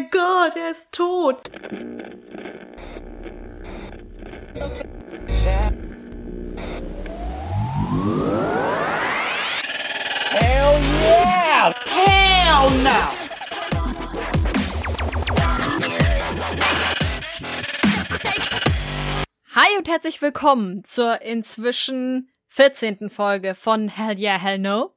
mein Gott, er ist tot. Hell yeah! Hell no! Hi und herzlich willkommen zur inzwischen 14. Folge von Hell Yeah, Hell No.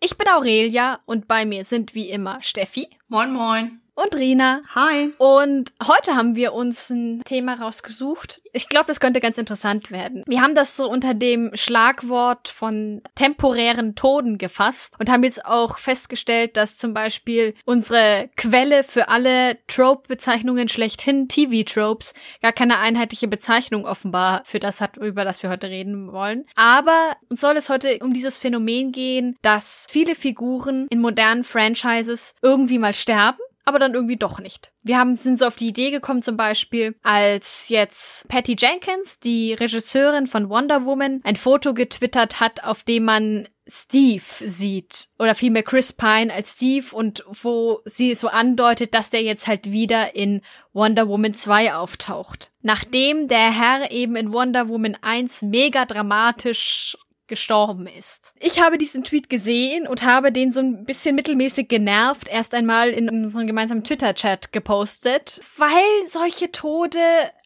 Ich bin Aurelia und bei mir sind wie immer Steffi Moin, moin. Und Rina. Hi. Und heute haben wir uns ein Thema rausgesucht. Ich glaube, das könnte ganz interessant werden. Wir haben das so unter dem Schlagwort von temporären Toden gefasst und haben jetzt auch festgestellt, dass zum Beispiel unsere Quelle für alle Trope-Bezeichnungen schlechthin, TV-Tropes, gar keine einheitliche Bezeichnung offenbar für das hat, über das wir heute reden wollen. Aber uns soll es heute um dieses Phänomen gehen, dass viele Figuren in modernen Franchises irgendwie mal sterben aber dann irgendwie doch nicht. Wir haben, sind so auf die Idee gekommen, zum Beispiel, als jetzt Patty Jenkins, die Regisseurin von Wonder Woman, ein Foto getwittert hat, auf dem man Steve sieht. Oder vielmehr Chris Pine als Steve und wo sie so andeutet, dass der jetzt halt wieder in Wonder Woman 2 auftaucht. Nachdem der Herr eben in Wonder Woman 1 mega dramatisch gestorben ist. Ich habe diesen Tweet gesehen und habe den so ein bisschen mittelmäßig genervt erst einmal in unserem gemeinsamen Twitter-Chat gepostet, weil solche Tode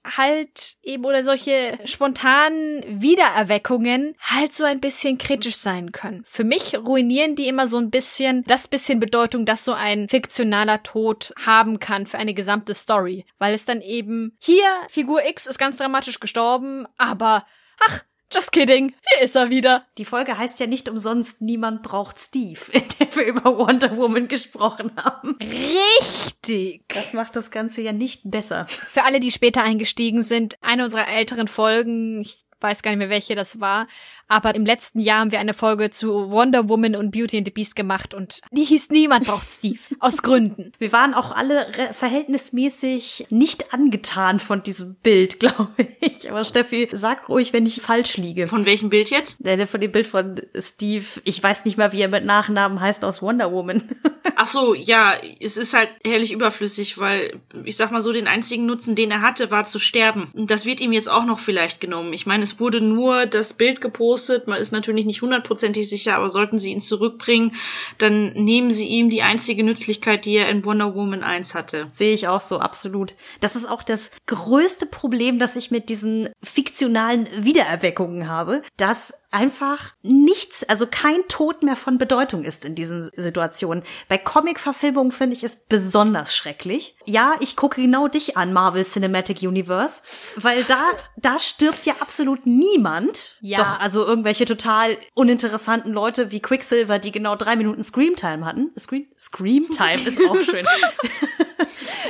halt eben oder solche spontanen Wiedererweckungen halt so ein bisschen kritisch sein können. Für mich ruinieren die immer so ein bisschen das bisschen Bedeutung, dass so ein fiktionaler Tod haben kann für eine gesamte Story, weil es dann eben hier Figur X ist ganz dramatisch gestorben, aber ach, Just kidding. Hier ist er wieder. Die Folge heißt ja nicht umsonst Niemand braucht Steve, in der wir über Wonder Woman gesprochen haben. Richtig. Das macht das Ganze ja nicht besser. Für alle, die später eingestiegen sind, eine unserer älteren Folgen, ich weiß gar nicht mehr, welche das war, aber im letzten Jahr haben wir eine Folge zu Wonder Woman und Beauty and the Beast gemacht und die hieß Niemand braucht Steve. aus Gründen. Wir waren auch alle verhältnismäßig nicht angetan von diesem Bild, glaube ich. Aber Steffi, sag ruhig, wenn ich falsch liege. Von welchem Bild jetzt? Von dem Bild von Steve, ich weiß nicht mal, wie er mit Nachnamen heißt aus Wonder Woman. Ach so, ja, es ist halt herrlich überflüssig, weil ich sag mal so, den einzigen Nutzen, den er hatte, war zu sterben. Und das wird ihm jetzt auch noch vielleicht genommen. Ich meine, es wurde nur das Bild gepostet Man ist natürlich nicht hundertprozentig sicher, aber sollten sie ihn zurückbringen, dann nehmen sie ihm die einzige Nützlichkeit, die er in Wonder Woman 1 hatte. Sehe ich auch so, absolut. Das ist auch das größte Problem, das ich mit diesen fiktionalen Wiedererweckungen habe, dass einfach nichts, also kein Tod mehr von Bedeutung ist in diesen Situationen. Bei Comic-Verfilmungen finde ich es besonders schrecklich. Ja, ich gucke genau dich an, Marvel Cinematic Universe, weil da, da stirbt ja absolut niemand. Ja. Doch, also irgendwelche total uninteressanten Leute wie Quicksilver, die genau drei Minuten Screamtime hatten. Scream, Screamtime ist auch schön.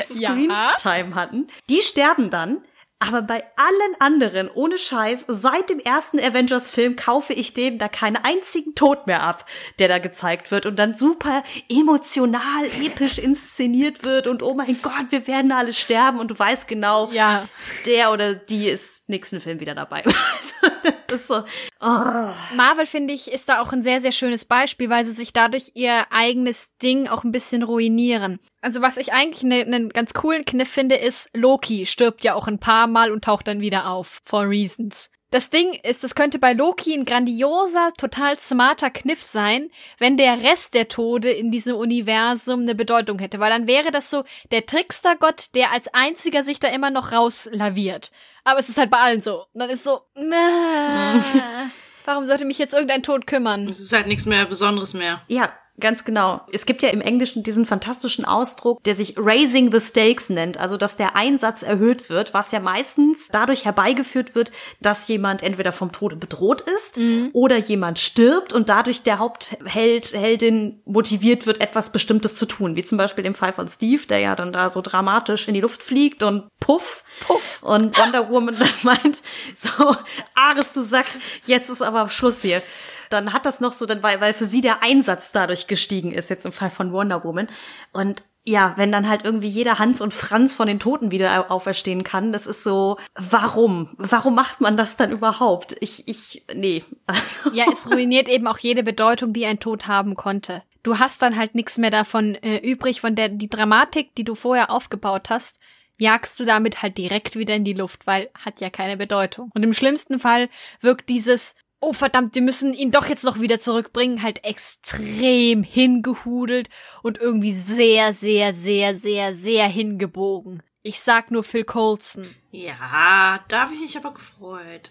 Ja. Screamtime hatten. Die sterben dann. Aber bei allen anderen, ohne Scheiß, seit dem ersten Avengers-Film kaufe ich denen da keinen einzigen Tod mehr ab, der da gezeigt wird und dann super emotional, episch inszeniert wird und oh mein Gott, wir werden alle sterben und du weißt genau, Ja. der oder die ist nächsten Film wieder dabei. Ist so, oh. Marvel, finde ich, ist da auch ein sehr, sehr schönes Beispiel, weil sie sich dadurch ihr eigenes Ding auch ein bisschen ruinieren. Also was ich eigentlich einen ne ganz coolen Kniff finde, ist, Loki stirbt ja auch ein paar Mal und taucht dann wieder auf. For reasons. Das Ding ist, das könnte bei Loki ein grandioser, total smarter Kniff sein, wenn der Rest der Tode in diesem Universum eine Bedeutung hätte, weil dann wäre das so der Trickstergott, der als einziger sich da immer noch rauslaviert. Aber es ist halt bei allen so. Und dann ist so, äh, warum sollte mich jetzt irgendein Tod kümmern? Es ist halt nichts mehr Besonderes mehr. Ja, ganz genau. Es gibt ja im Englischen diesen fantastischen Ausdruck, der sich raising the stakes nennt, also dass der Einsatz erhöht wird, was ja meistens dadurch herbeigeführt wird, dass jemand entweder vom Tode bedroht ist oder jemand stirbt und dadurch der Hauptheld, Heldin motiviert wird, etwas Bestimmtes zu tun, wie zum Beispiel im Fall von Steve, der ja dann da so dramatisch in die Luft fliegt und puff, puff. Und Wonder Woman dann meint, so, Ares, du Sack, jetzt ist aber Schluss hier dann hat das noch so, dann, weil, weil für sie der Einsatz dadurch gestiegen ist, jetzt im Fall von Wonder Woman. Und ja, wenn dann halt irgendwie jeder Hans und Franz von den Toten wieder auferstehen kann, das ist so, warum? Warum macht man das dann überhaupt? Ich, ich, nee. Ja, es ruiniert eben auch jede Bedeutung, die ein Tod haben konnte. du hast dann halt nichts mehr davon äh, übrig, von der die Dramatik, die du vorher aufgebaut hast, jagst du damit halt direkt wieder in die Luft, weil hat ja keine Bedeutung. Und im schlimmsten Fall wirkt dieses oh verdammt, die müssen ihn doch jetzt noch wieder zurückbringen, halt extrem hingehudelt und irgendwie sehr, sehr, sehr, sehr, sehr hingebogen. Ich sag nur Phil Coulson. Ja, da habe ich mich aber gefreut.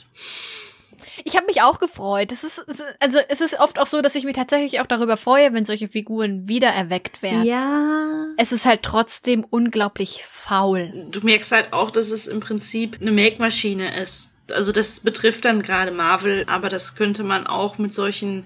Ich habe mich auch gefreut. Es ist also es ist oft auch so, dass ich mich tatsächlich auch darüber freue, wenn solche Figuren wieder erweckt werden. Ja. Es ist halt trotzdem unglaublich faul. Du merkst halt auch, dass es im Prinzip eine Make-Maschine ist also das betrifft dann gerade Marvel, aber das könnte man auch mit solchen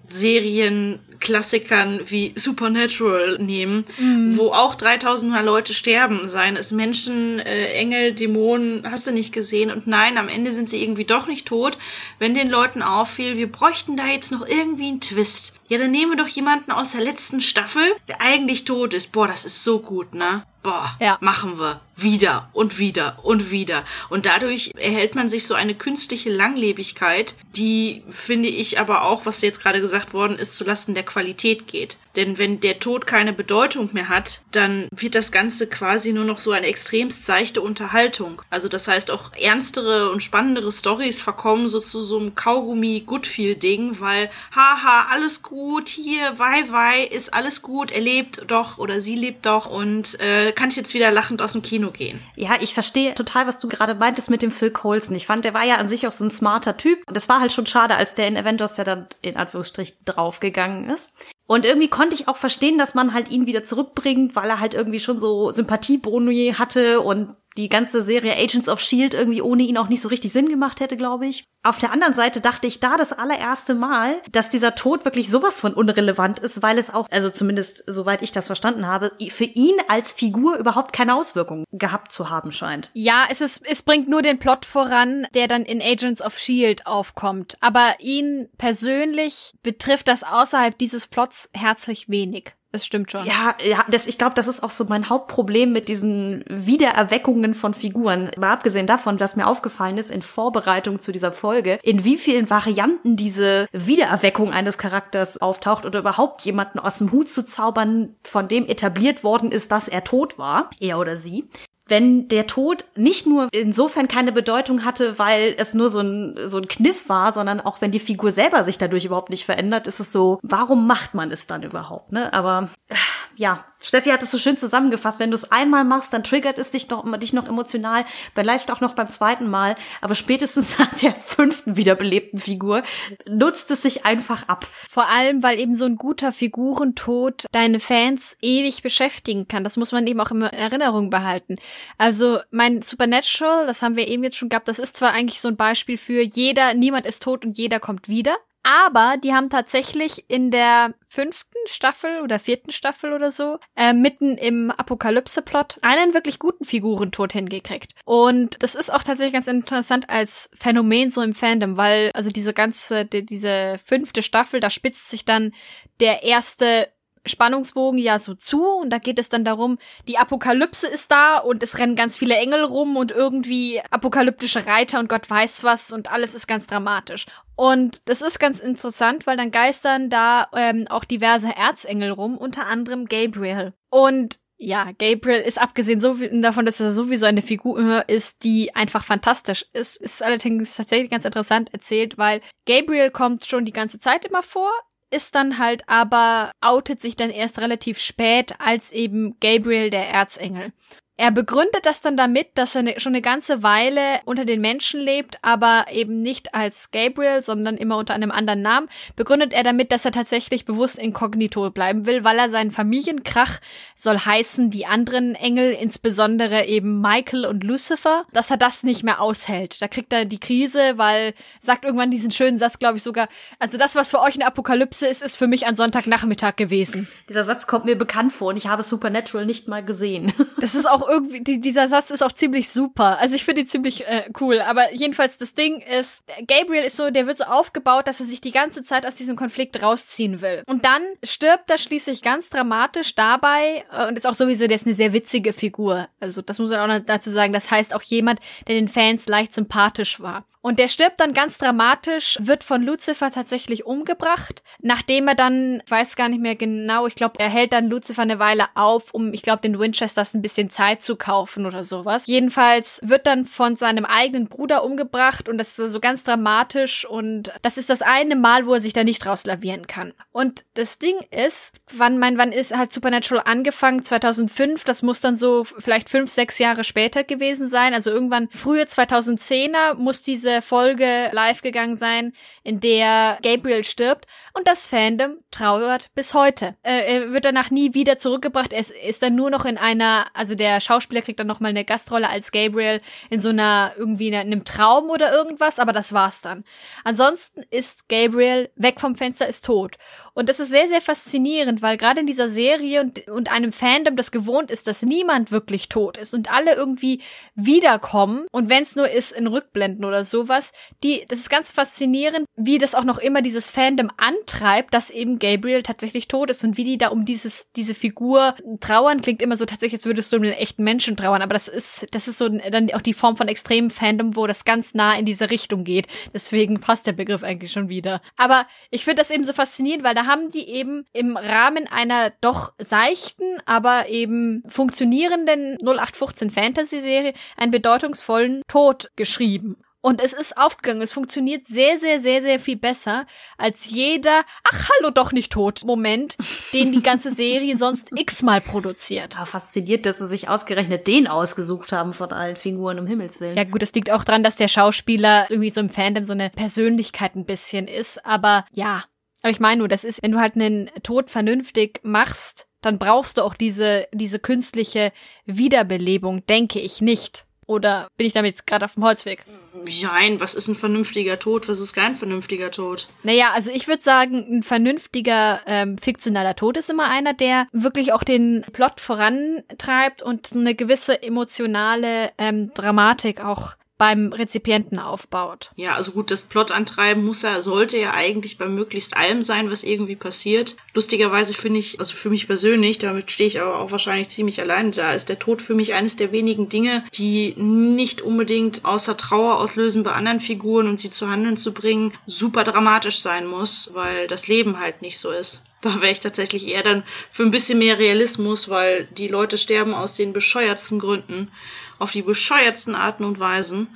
Serienklassikern wie Supernatural nehmen, mhm. wo auch 3000 Mal Leute sterben, seien es Menschen, äh, Engel, Dämonen, hast du nicht gesehen und nein, am Ende sind sie irgendwie doch nicht tot. Wenn den Leuten auffiel, wir bräuchten da jetzt noch irgendwie einen Twist. Ja, dann nehmen wir doch jemanden aus der letzten Staffel, der eigentlich tot ist. Boah, das ist so gut, ne? boah, ja. machen wir wieder und wieder und wieder. Und dadurch erhält man sich so eine künstliche Langlebigkeit, die, finde ich, aber auch, was jetzt gerade gesagt worden ist, zulasten der Qualität geht. Denn wenn der Tod keine Bedeutung mehr hat, dann wird das Ganze quasi nur noch so eine extremst seichte Unterhaltung. Also das heißt auch ernstere und spannendere Stories verkommen so zu so einem Kaugummi-Goodfeel-Ding, weil, haha, alles gut, hier, wei, wei, ist alles gut, er lebt doch oder sie lebt doch und äh, kann ich jetzt wieder lachend aus dem Kino gehen. Ja, ich verstehe total, was du gerade meintest mit dem Phil Coulson. Ich fand, der war ja an sich auch so ein smarter Typ. Das war halt schon schade, als der in Avengers ja dann in Anführungsstrichen draufgegangen ist. Und irgendwie konnte ich auch verstehen, dass man halt ihn wieder zurückbringt, weil er halt irgendwie schon so Sympathieboni hatte und die ganze Serie Agents of Shield irgendwie ohne ihn auch nicht so richtig Sinn gemacht hätte, glaube ich. Auf der anderen Seite dachte ich da das allererste Mal, dass dieser Tod wirklich sowas von unrelevant ist, weil es auch, also zumindest soweit ich das verstanden habe, für ihn als Figur überhaupt keine Auswirkungen gehabt zu haben scheint. Ja, es ist, es bringt nur den Plot voran, der dann in Agents of Shield aufkommt. Aber ihn persönlich betrifft das außerhalb dieses Plots herzlich wenig. Das stimmt schon. Ja, ja das, ich glaube, das ist auch so mein Hauptproblem mit diesen Wiedererweckungen von Figuren. Mal abgesehen davon, dass mir aufgefallen ist in Vorbereitung zu dieser Folge, in wie vielen Varianten diese Wiedererweckung eines Charakters auftaucht oder überhaupt jemanden aus dem Hut zu zaubern, von dem etabliert worden ist, dass er tot war, er oder sie wenn der Tod nicht nur insofern keine Bedeutung hatte, weil es nur so ein, so ein Kniff war, sondern auch wenn die Figur selber sich dadurch überhaupt nicht verändert, ist es so, warum macht man es dann überhaupt, ne? Aber äh, ja, Steffi hat es so schön zusammengefasst. Wenn du es einmal machst, dann triggert es dich noch, dich noch emotional, vielleicht auch noch beim zweiten Mal, aber spätestens nach der fünften wiederbelebten Figur nutzt es sich einfach ab. Vor allem, weil eben so ein guter Figurentod deine Fans ewig beschäftigen kann. Das muss man eben auch in Erinnerung behalten. Also mein Supernatural, das haben wir eben jetzt schon gehabt, das ist zwar eigentlich so ein Beispiel für jeder, niemand ist tot und jeder kommt wieder. Aber die haben tatsächlich in der fünften Staffel oder vierten Staffel oder so, äh, mitten im Apokalypse-Plot, einen wirklich guten Figurentod hingekriegt. Und das ist auch tatsächlich ganz interessant als Phänomen so im Fandom, weil also diese ganze, die, diese fünfte Staffel, da spitzt sich dann der erste Spannungsbogen ja so zu und da geht es dann darum, die Apokalypse ist da und es rennen ganz viele Engel rum und irgendwie apokalyptische Reiter und Gott weiß was und alles ist ganz dramatisch. Und das ist ganz interessant, weil dann geistern da ähm, auch diverse Erzengel rum, unter anderem Gabriel. Und ja, Gabriel ist abgesehen so davon, dass er sowieso eine Figur ist, die einfach fantastisch ist, ist allerdings tatsächlich ganz interessant erzählt, weil Gabriel kommt schon die ganze Zeit immer vor, ist dann halt aber, outet sich dann erst relativ spät als eben Gabriel der Erzengel. Er begründet das dann damit, dass er ne, schon eine ganze Weile unter den Menschen lebt, aber eben nicht als Gabriel, sondern immer unter einem anderen Namen. Begründet er damit, dass er tatsächlich bewusst inkognito bleiben will, weil er seinen Familienkrach soll heißen, die anderen Engel, insbesondere eben Michael und Lucifer, dass er das nicht mehr aushält. Da kriegt er die Krise, weil sagt irgendwann diesen schönen Satz, glaube ich sogar, also das, was für euch eine Apokalypse ist, ist für mich ein Sonntagnachmittag gewesen. Dieser Satz kommt mir bekannt vor und ich habe Supernatural nicht mal gesehen. Das ist auch irgendwie, die, dieser Satz ist auch ziemlich super. Also ich finde ihn ziemlich äh, cool. Aber jedenfalls, das Ding ist, Gabriel ist so, der wird so aufgebaut, dass er sich die ganze Zeit aus diesem Konflikt rausziehen will. Und dann stirbt er schließlich ganz dramatisch dabei äh, und ist auch sowieso, der ist eine sehr witzige Figur. Also das muss man auch dazu sagen. Das heißt auch jemand, der den Fans leicht sympathisch war. Und der stirbt dann ganz dramatisch, wird von Lucifer tatsächlich umgebracht, nachdem er dann, ich weiß gar nicht mehr genau, ich glaube, er hält dann Lucifer eine Weile auf, um, ich glaube, den Winchesters ein bisschen Zeit zu kaufen oder sowas. Jedenfalls wird dann von seinem eigenen Bruder umgebracht und das ist so ganz dramatisch und das ist das eine Mal, wo er sich da nicht rauslavieren kann. Und das Ding ist, wann mein, wann ist halt Supernatural angefangen? 2005, das muss dann so vielleicht fünf, sechs Jahre später gewesen sein. Also irgendwann frühe 2010er muss diese Folge live gegangen sein, in der Gabriel stirbt und das Fandom trauert bis heute. Äh, er wird danach nie wieder zurückgebracht. Er ist dann nur noch in einer, also der Schauspieler kriegt dann noch mal eine Gastrolle als Gabriel in so einer irgendwie in einem Traum oder irgendwas, aber das war's dann. Ansonsten ist Gabriel weg vom Fenster, ist tot. Und das ist sehr, sehr faszinierend, weil gerade in dieser Serie und, und einem Fandom das gewohnt ist, dass niemand wirklich tot ist und alle irgendwie wiederkommen. Und wenn es nur ist in Rückblenden oder sowas, die, das ist ganz faszinierend, wie das auch noch immer dieses Fandom antreibt, dass eben Gabriel tatsächlich tot ist und wie die da um dieses, diese Figur trauern, klingt immer so tatsächlich, als würdest du um den echten Menschen trauern. Aber das ist, das ist so dann auch die Form von extremem Fandom, wo das ganz nah in diese Richtung geht. Deswegen passt der Begriff eigentlich schon wieder. Aber ich finde das eben so faszinierend, weil da haben die eben im Rahmen einer doch seichten, aber eben funktionierenden 0815 Fantasy-Serie einen bedeutungsvollen Tod geschrieben. Und es ist aufgegangen. Es funktioniert sehr, sehr, sehr, sehr viel besser als jeder, ach, hallo, doch nicht tot, Moment, den die ganze Serie sonst x-mal produziert. Ja, fasziniert, dass sie sich ausgerechnet den ausgesucht haben von allen Figuren, um Himmels Willen. Ja, gut, es liegt auch dran, dass der Schauspieler irgendwie so im Fandom so eine Persönlichkeit ein bisschen ist. Aber ja, aber ich meine nur, das ist, wenn du halt einen Tod vernünftig machst, dann brauchst du auch diese, diese künstliche Wiederbelebung, denke ich nicht. Oder bin ich damit jetzt gerade auf dem Holzweg? Nein, was ist ein vernünftiger Tod? Was ist kein vernünftiger Tod? Naja, also ich würde sagen, ein vernünftiger ähm, fiktionaler Tod ist immer einer, der wirklich auch den Plot vorantreibt und eine gewisse emotionale ähm, Dramatik auch beim Rezipienten aufbaut. Ja, also gut, das Plot-Antreiben muss ja, sollte ja eigentlich bei möglichst allem sein, was irgendwie passiert. Lustigerweise finde ich, also für mich persönlich, damit stehe ich aber auch wahrscheinlich ziemlich allein da, ist der Tod für mich eines der wenigen Dinge, die nicht unbedingt außer Trauer auslösen bei anderen Figuren und sie zu Handeln zu bringen, super dramatisch sein muss, weil das Leben halt nicht so ist. Da wäre ich tatsächlich eher dann für ein bisschen mehr Realismus, weil die Leute sterben aus den bescheuertsten Gründen auf die bescheuertsten Arten und Weisen.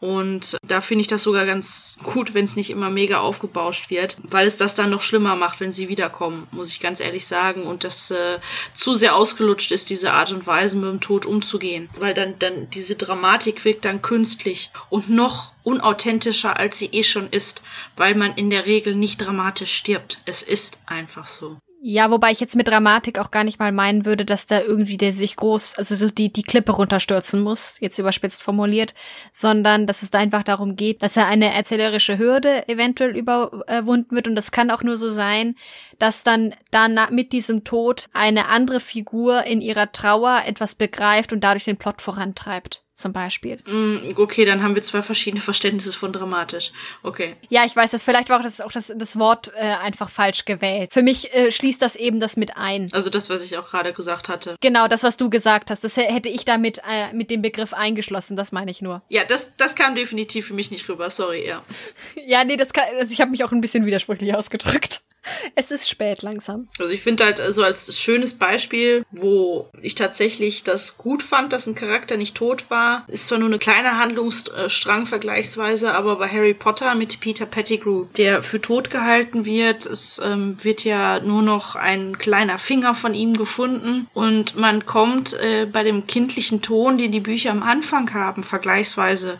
Und da finde ich das sogar ganz gut, wenn es nicht immer mega aufgebauscht wird, weil es das dann noch schlimmer macht, wenn sie wiederkommen, muss ich ganz ehrlich sagen. Und das äh, zu sehr ausgelutscht ist, diese Art und Weise mit dem Tod umzugehen. Weil dann, dann diese Dramatik wirkt dann künstlich und noch unauthentischer, als sie eh schon ist, weil man in der Regel nicht dramatisch stirbt. Es ist einfach so. Ja, wobei ich jetzt mit Dramatik auch gar nicht mal meinen würde, dass da irgendwie der sich groß, also so die, die Klippe runterstürzen muss, jetzt überspitzt formuliert, sondern dass es da einfach darum geht, dass er eine erzählerische Hürde eventuell überwunden wird. Und das kann auch nur so sein, dass dann dann mit diesem Tod eine andere Figur in ihrer Trauer etwas begreift und dadurch den Plot vorantreibt zum Beispiel. Mm, okay, dann haben wir zwei verschiedene Verständnisse von dramatisch. Okay. Ja, ich weiß, das vielleicht war auch das, auch das, das Wort äh, einfach falsch gewählt. Für mich äh, schließt das eben das mit ein. Also das, was ich auch gerade gesagt hatte. Genau, das, was du gesagt hast, das hätte ich damit äh, mit dem Begriff eingeschlossen, das meine ich nur. Ja, das, das kam definitiv für mich nicht rüber, sorry, ja. ja, nee, das kann, also ich habe mich auch ein bisschen widersprüchlich ausgedrückt. Es ist spät langsam. Also ich finde halt so als schönes Beispiel, wo ich tatsächlich das gut fand, dass ein Charakter nicht tot war, ist zwar nur eine kleine Handlungsstrang vergleichsweise, aber bei Harry Potter mit Peter Pettigrew, der für tot gehalten wird. Es ähm, wird ja nur noch ein kleiner Finger von ihm gefunden und man kommt äh, bei dem kindlichen Ton, den die Bücher am Anfang haben, vergleichsweise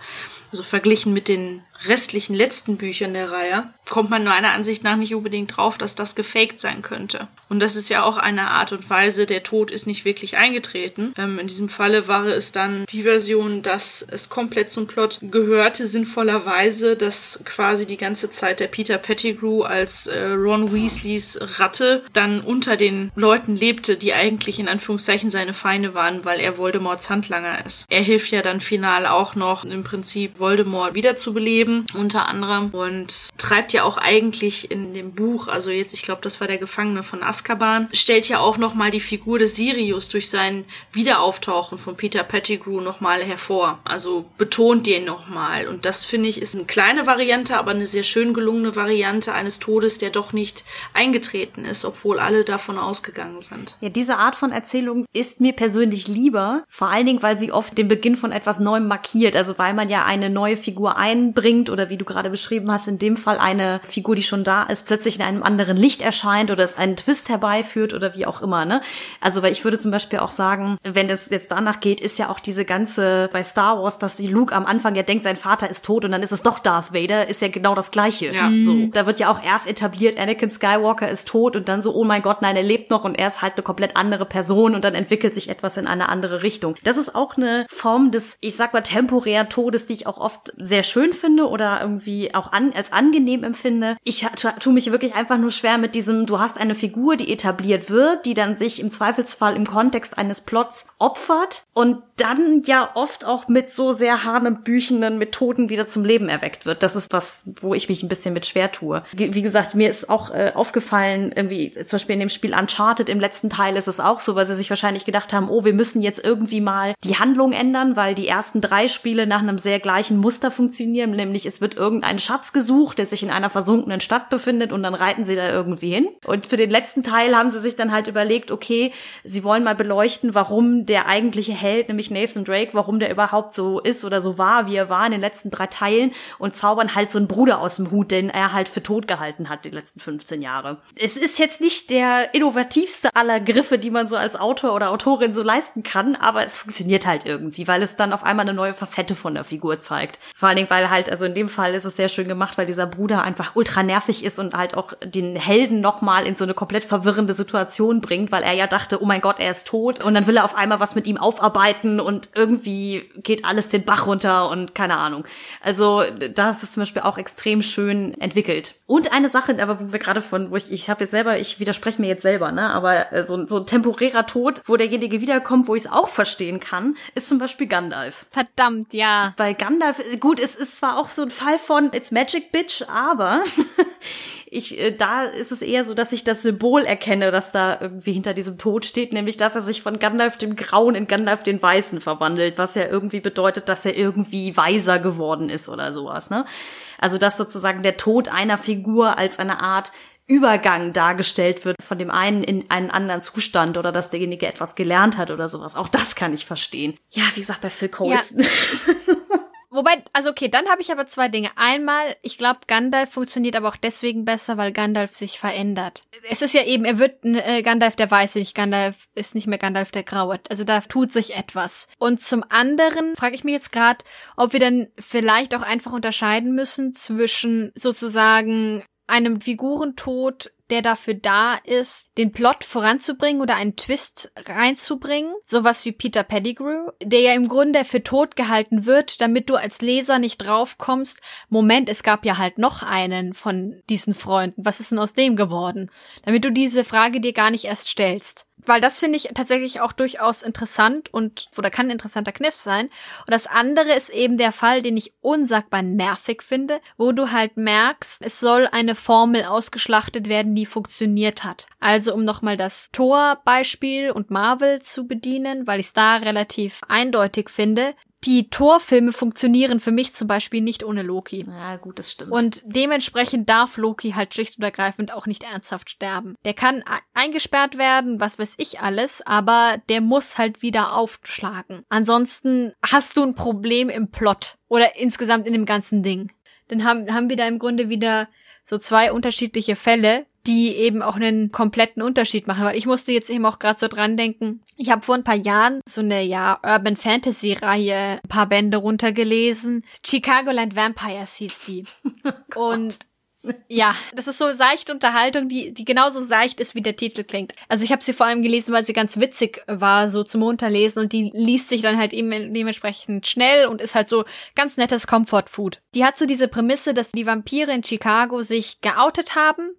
also verglichen mit den restlichen letzten Büchern der Reihe, kommt man meiner Ansicht nach nicht unbedingt drauf, dass das gefaked sein könnte. Und das ist ja auch eine Art und Weise, der Tod ist nicht wirklich eingetreten. Ähm, in diesem Falle war es dann die Version, dass es komplett zum Plot gehörte, sinnvollerweise, dass quasi die ganze Zeit der Peter Pettigrew als äh, Ron Weasleys Ratte dann unter den Leuten lebte, die eigentlich in Anführungszeichen seine Feinde waren, weil er Voldemorts Handlanger ist. Er hilft ja dann final auch noch im Prinzip Voldemort wiederzubeleben, unter anderem, und treibt ja auch eigentlich in dem Buch, also jetzt, ich glaube, das war der Gefangene von Azkaban, stellt ja auch nochmal die Figur des Sirius durch sein Wiederauftauchen von Peter Pettigrew nochmal hervor. Also betont den nochmal. Und das finde ich ist eine kleine Variante, aber eine sehr schön gelungene Variante eines Todes, der doch nicht eingetreten ist, obwohl alle davon ausgegangen sind. Ja, diese Art von Erzählung ist mir persönlich lieber, vor allen Dingen, weil sie oft den Beginn von etwas Neuem markiert. Also weil man ja eine neue Figur einbringt oder wie du gerade beschrieben hast, in dem Fall eine Figur, die schon da ist, plötzlich in einem anderen Licht erscheint oder es einen Twist herbeiführt oder wie auch immer. Ne? Also weil ich würde zum Beispiel auch sagen, wenn es jetzt danach geht, ist ja auch diese ganze bei Star Wars, dass die Luke am Anfang ja denkt, sein Vater ist tot und dann ist es doch Darth Vader, ist ja genau das Gleiche. Ja. So, da wird ja auch erst etabliert, Anakin Skywalker ist tot und dann so, oh mein Gott, nein, er lebt noch und er ist halt eine komplett andere Person und dann entwickelt sich etwas in eine andere Richtung. Das ist auch eine Form des, ich sag mal, temporären Todes, die ich auch oft sehr schön finde oder irgendwie auch an, als angenehm empfinde. Ich tue mich wirklich einfach nur schwer mit diesem, du hast eine Figur, die etabliert wird, die dann sich im Zweifelsfall im Kontext eines Plots opfert und dann ja oft auch mit so sehr hanebüchenden Methoden wieder zum Leben erweckt wird. Das ist was, wo ich mich ein bisschen mit schwer tue. Wie gesagt, mir ist auch äh, aufgefallen, irgendwie zum Beispiel in dem Spiel Uncharted im letzten Teil ist es auch so, weil sie sich wahrscheinlich gedacht haben, oh, wir müssen jetzt irgendwie mal die Handlung ändern, weil die ersten drei Spiele nach einem sehr gleichen Muster funktionieren, nämlich es wird irgendein Schatz gesucht, der sich in einer versunkenen Stadt befindet und dann reiten sie da irgendwie hin. Und für den letzten Teil haben sie sich dann halt überlegt, okay, sie wollen mal beleuchten, warum der eigentliche Held, nämlich Nathan Drake, warum der überhaupt so ist oder so war, wie er war in den letzten drei Teilen und zaubern halt so einen Bruder aus dem Hut, den er halt für tot gehalten hat die letzten 15 Jahre. Es ist jetzt nicht der innovativste aller Griffe, die man so als Autor oder Autorin so leisten kann, aber es funktioniert halt irgendwie, weil es dann auf einmal eine neue Facette von der Figur zeigt. Vor allen Dingen, weil halt, also in dem Fall ist es sehr schön gemacht, weil dieser Bruder einfach ultra nervig ist und halt auch den Helden nochmal in so eine komplett verwirrende Situation bringt, weil er ja dachte, oh mein Gott, er ist tot und dann will er auf einmal was mit ihm aufarbeiten und irgendwie geht alles den Bach runter und keine Ahnung. Also das ist zum Beispiel auch extrem schön entwickelt. Und eine Sache, aber wo wir gerade von, wo ich, ich habe jetzt selber, ich widerspreche mir jetzt selber, ne, aber äh, so, so ein temporärer Tod, wo derjenige wiederkommt, wo ich es auch verstehen kann, ist zum Beispiel Gandalf. Verdammt, ja. Weil Gandalf, gut, es ist zwar auch so ein Fall von It's Magic Bitch, aber ich, äh, da ist es eher so, dass ich das Symbol erkenne, das da irgendwie hinter diesem Tod steht, nämlich, dass er sich von Gandalf dem Grauen in Gandalf den Weißen verwandelt, was ja irgendwie bedeutet, dass er irgendwie weiser geworden ist oder sowas, ne? Also, dass sozusagen der Tod einer Figur als eine Art Übergang dargestellt wird von dem einen in einen anderen Zustand oder dass derjenige etwas gelernt hat oder sowas. Auch das kann ich verstehen. Ja, wie gesagt, bei Phil Coulson. Ja. Wobei, also okay, dann habe ich aber zwei Dinge. Einmal, ich glaube, Gandalf funktioniert aber auch deswegen besser, weil Gandalf sich verändert. Es ist ja eben, er wird äh, Gandalf der Weiße, nicht Gandalf ist nicht mehr Gandalf der Graue. Also da tut sich etwas. Und zum anderen frage ich mich jetzt gerade, ob wir dann vielleicht auch einfach unterscheiden müssen zwischen sozusagen einem Figurentod der dafür da ist, den Plot voranzubringen oder einen Twist reinzubringen. Sowas wie Peter Pettigrew, der ja im Grunde für tot gehalten wird, damit du als Leser nicht draufkommst, Moment, es gab ja halt noch einen von diesen Freunden. Was ist denn aus dem geworden? Damit du diese Frage dir gar nicht erst stellst weil das finde ich tatsächlich auch durchaus interessant und oder kann ein interessanter Kniff sein. Und das andere ist eben der Fall, den ich unsagbar nervig finde, wo du halt merkst, es soll eine Formel ausgeschlachtet werden, die funktioniert hat. Also um nochmal das Tor-Beispiel und Marvel zu bedienen, weil ich es da relativ eindeutig finde, die Torfilme funktionieren für mich zum Beispiel nicht ohne Loki. Ja, gut, das stimmt. Und dementsprechend darf Loki halt schlicht und ergreifend auch nicht ernsthaft sterben. Der kann eingesperrt werden, was weiß ich alles, aber der muss halt wieder aufschlagen. Ansonsten hast du ein Problem im Plot oder insgesamt in dem ganzen Ding. Dann haben, haben wir da im Grunde wieder so zwei unterschiedliche Fälle, die eben auch einen kompletten Unterschied machen. Weil ich musste jetzt eben auch gerade so dran denken. Ich habe vor ein paar Jahren so eine ja Urban Fantasy Reihe, ein paar Bände runtergelesen. Chicagoland Vampires hieß die. Oh Und ja, das ist so seichte Unterhaltung, die, die genauso seicht ist, wie der Titel klingt. Also ich habe sie vor allem gelesen, weil sie ganz witzig war, so zum Runterlesen und die liest sich dann halt eben dementsprechend schnell und ist halt so ganz nettes Comfort Food. Die hat so diese Prämisse, dass die Vampire in Chicago sich geoutet haben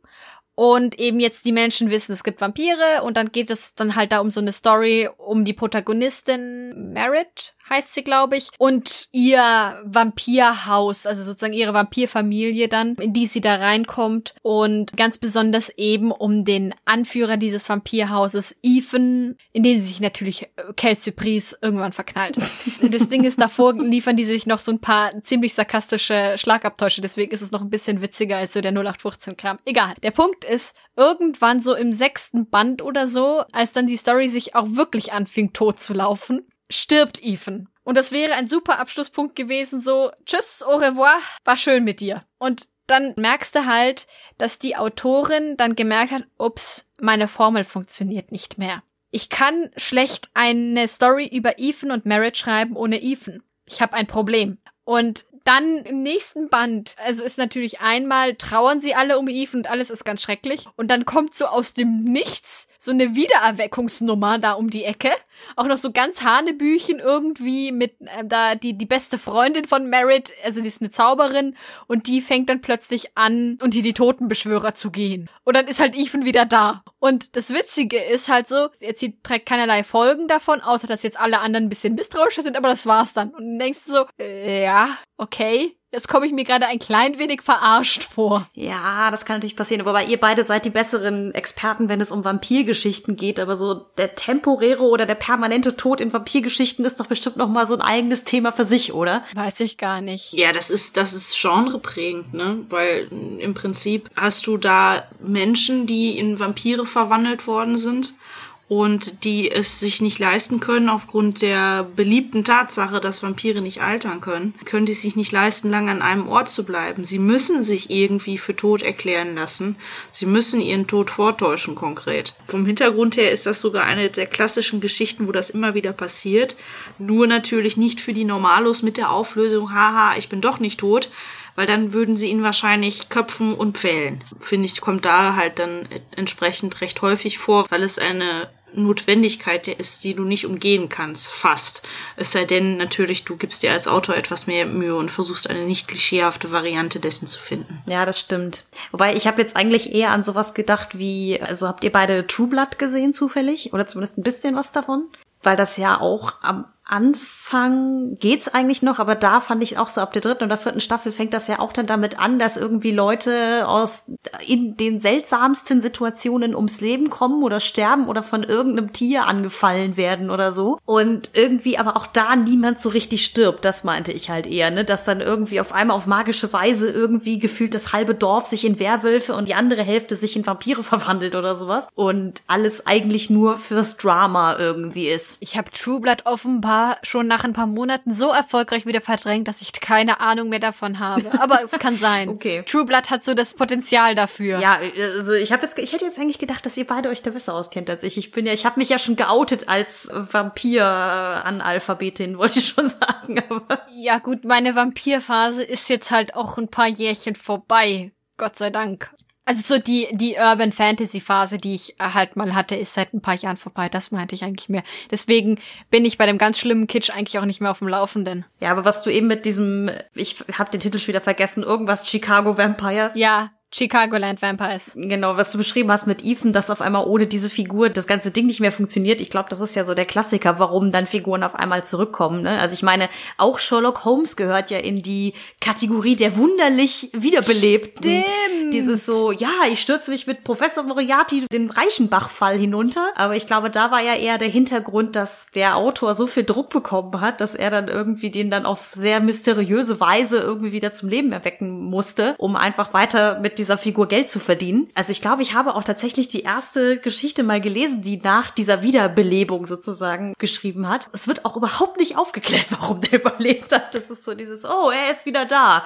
und eben jetzt die Menschen wissen, es gibt Vampire und dann geht es dann halt da um so eine Story um die Protagonistin Merritt heißt sie, glaube ich, und ihr Vampirhaus, also sozusagen ihre Vampirfamilie dann, in die sie da reinkommt und ganz besonders eben um den Anführer dieses Vampirhauses, Ethan, in den sie sich natürlich äh, Quelle Surprise irgendwann verknallt. das Ding ist, davor liefern die sich noch so ein paar ziemlich sarkastische Schlagabtäusche, deswegen ist es noch ein bisschen witziger als so der 0815-Kram. Egal. Der Punkt ist, irgendwann so im sechsten Band oder so, als dann die Story sich auch wirklich anfing tot zu laufen, stirbt Ethan. Und das wäre ein super Abschlusspunkt gewesen, so, tschüss, au revoir, war schön mit dir. Und dann merkst du halt, dass die Autorin dann gemerkt hat, ups, meine Formel funktioniert nicht mehr. Ich kann schlecht eine Story über Ethan und Merritt schreiben ohne Ethan. Ich habe ein Problem. Und dann im nächsten Band, also ist natürlich einmal, trauern sie alle um Ethan und alles ist ganz schrecklich. Und dann kommt so aus dem Nichts so eine Wiedererweckungsnummer da um die Ecke. Auch noch so ganz Hanebüchen irgendwie mit äh, da die, die beste Freundin von Merritt, also die ist eine Zauberin und die fängt dann plötzlich an, unter die Totenbeschwörer zu gehen. Und dann ist halt Ethan wieder da. Und das Witzige ist halt so, jetzt trägt keinerlei Folgen davon, außer dass jetzt alle anderen ein bisschen misstrauischer sind, aber das war's dann. Und dann denkst du so, äh, ja, okay, Jetzt komme ich mir gerade ein klein wenig verarscht vor. Ja, das kann natürlich passieren. Wobei ihr beide seid die besseren Experten, wenn es um Vampirgeschichten geht. Aber so der temporäre oder der permanente Tod in Vampirgeschichten ist doch bestimmt noch mal so ein eigenes Thema für sich, oder? Weiß ich gar nicht. Ja, das ist, das ist genreprägend, ne? Weil im Prinzip hast du da Menschen, die in Vampire verwandelt worden sind und die es sich nicht leisten können aufgrund der beliebten Tatsache, dass Vampire nicht altern können, können die sich nicht leisten, lange an einem Ort zu bleiben. Sie müssen sich irgendwie für tot erklären lassen. Sie müssen ihren Tod vortäuschen konkret. Vom Hintergrund her ist das sogar eine der klassischen Geschichten, wo das immer wieder passiert. Nur natürlich nicht für die Normalos mit der Auflösung, haha, ich bin doch nicht tot, weil dann würden sie ihn wahrscheinlich köpfen und pfählen. Finde ich, kommt da halt dann entsprechend recht häufig vor, weil es eine Notwendigkeit ist, die du nicht umgehen kannst, fast. Es sei denn, natürlich, du gibst dir als Autor etwas mehr Mühe und versuchst eine nicht klischeehafte Variante dessen zu finden. Ja, das stimmt. Wobei ich habe jetzt eigentlich eher an sowas gedacht wie, also habt ihr beide True Blood gesehen zufällig? Oder zumindest ein bisschen was davon? Weil das ja auch am Anfang geht's eigentlich noch, aber da fand ich auch so ab der dritten oder vierten Staffel fängt das ja auch dann damit an, dass irgendwie Leute aus in den seltsamsten Situationen ums Leben kommen oder sterben oder von irgendeinem Tier angefallen werden oder so und irgendwie aber auch da niemand so richtig stirbt. Das meinte ich halt eher, ne, dass dann irgendwie auf einmal auf magische Weise irgendwie gefühlt das halbe Dorf sich in Werwölfe und die andere Hälfte sich in Vampire verwandelt oder sowas und alles eigentlich nur fürs Drama irgendwie ist. Ich habe True Blood offenbar schon nach ein paar Monaten so erfolgreich wieder verdrängt, dass ich keine Ahnung mehr davon habe. Aber es kann sein. Okay. True Blood hat so das Potenzial dafür. Ja, also ich habe jetzt, ich hätte jetzt eigentlich gedacht, dass ihr beide euch da besser auskennt als ich. Ich bin ja, ich habe mich ja schon geoutet als Vampir-Analphabetin, wollte ich schon sagen. Aber ja gut, meine Vampirphase ist jetzt halt auch ein paar Jährchen vorbei. Gott sei Dank. Also so die, die Urban Fantasy Phase, die ich halt mal hatte, ist seit ein paar Jahren vorbei. Das meinte ich eigentlich mehr. Deswegen bin ich bei dem ganz schlimmen Kitsch eigentlich auch nicht mehr auf dem Laufenden. Ja, aber was du eben mit diesem, ich habe den Titel schon wieder vergessen, irgendwas Chicago Vampires. Ja, Chicagoland Vampires. Genau, was du beschrieben hast mit Ethan, dass auf einmal ohne diese Figur das ganze Ding nicht mehr funktioniert. Ich glaube, das ist ja so der Klassiker, warum dann Figuren auf einmal zurückkommen. Ne? Also ich meine, auch Sherlock Holmes gehört ja in die Kategorie der wunderlich Wiederbelebten. Stimmt. Dieses so, ja, ich stürze mich mit Professor Moriarty den Reichenbach-Fall hinunter. Aber ich glaube, da war ja eher der Hintergrund, dass der Autor so viel Druck bekommen hat, dass er dann irgendwie den dann auf sehr mysteriöse Weise irgendwie wieder zum Leben erwecken musste, um einfach weiter mit mit dieser Figur Geld zu verdienen. Also ich glaube, ich habe auch tatsächlich die erste Geschichte mal gelesen, die nach dieser Wiederbelebung sozusagen geschrieben hat. Es wird auch überhaupt nicht aufgeklärt, warum der überlebt hat. Das ist so dieses, oh, er ist wieder da.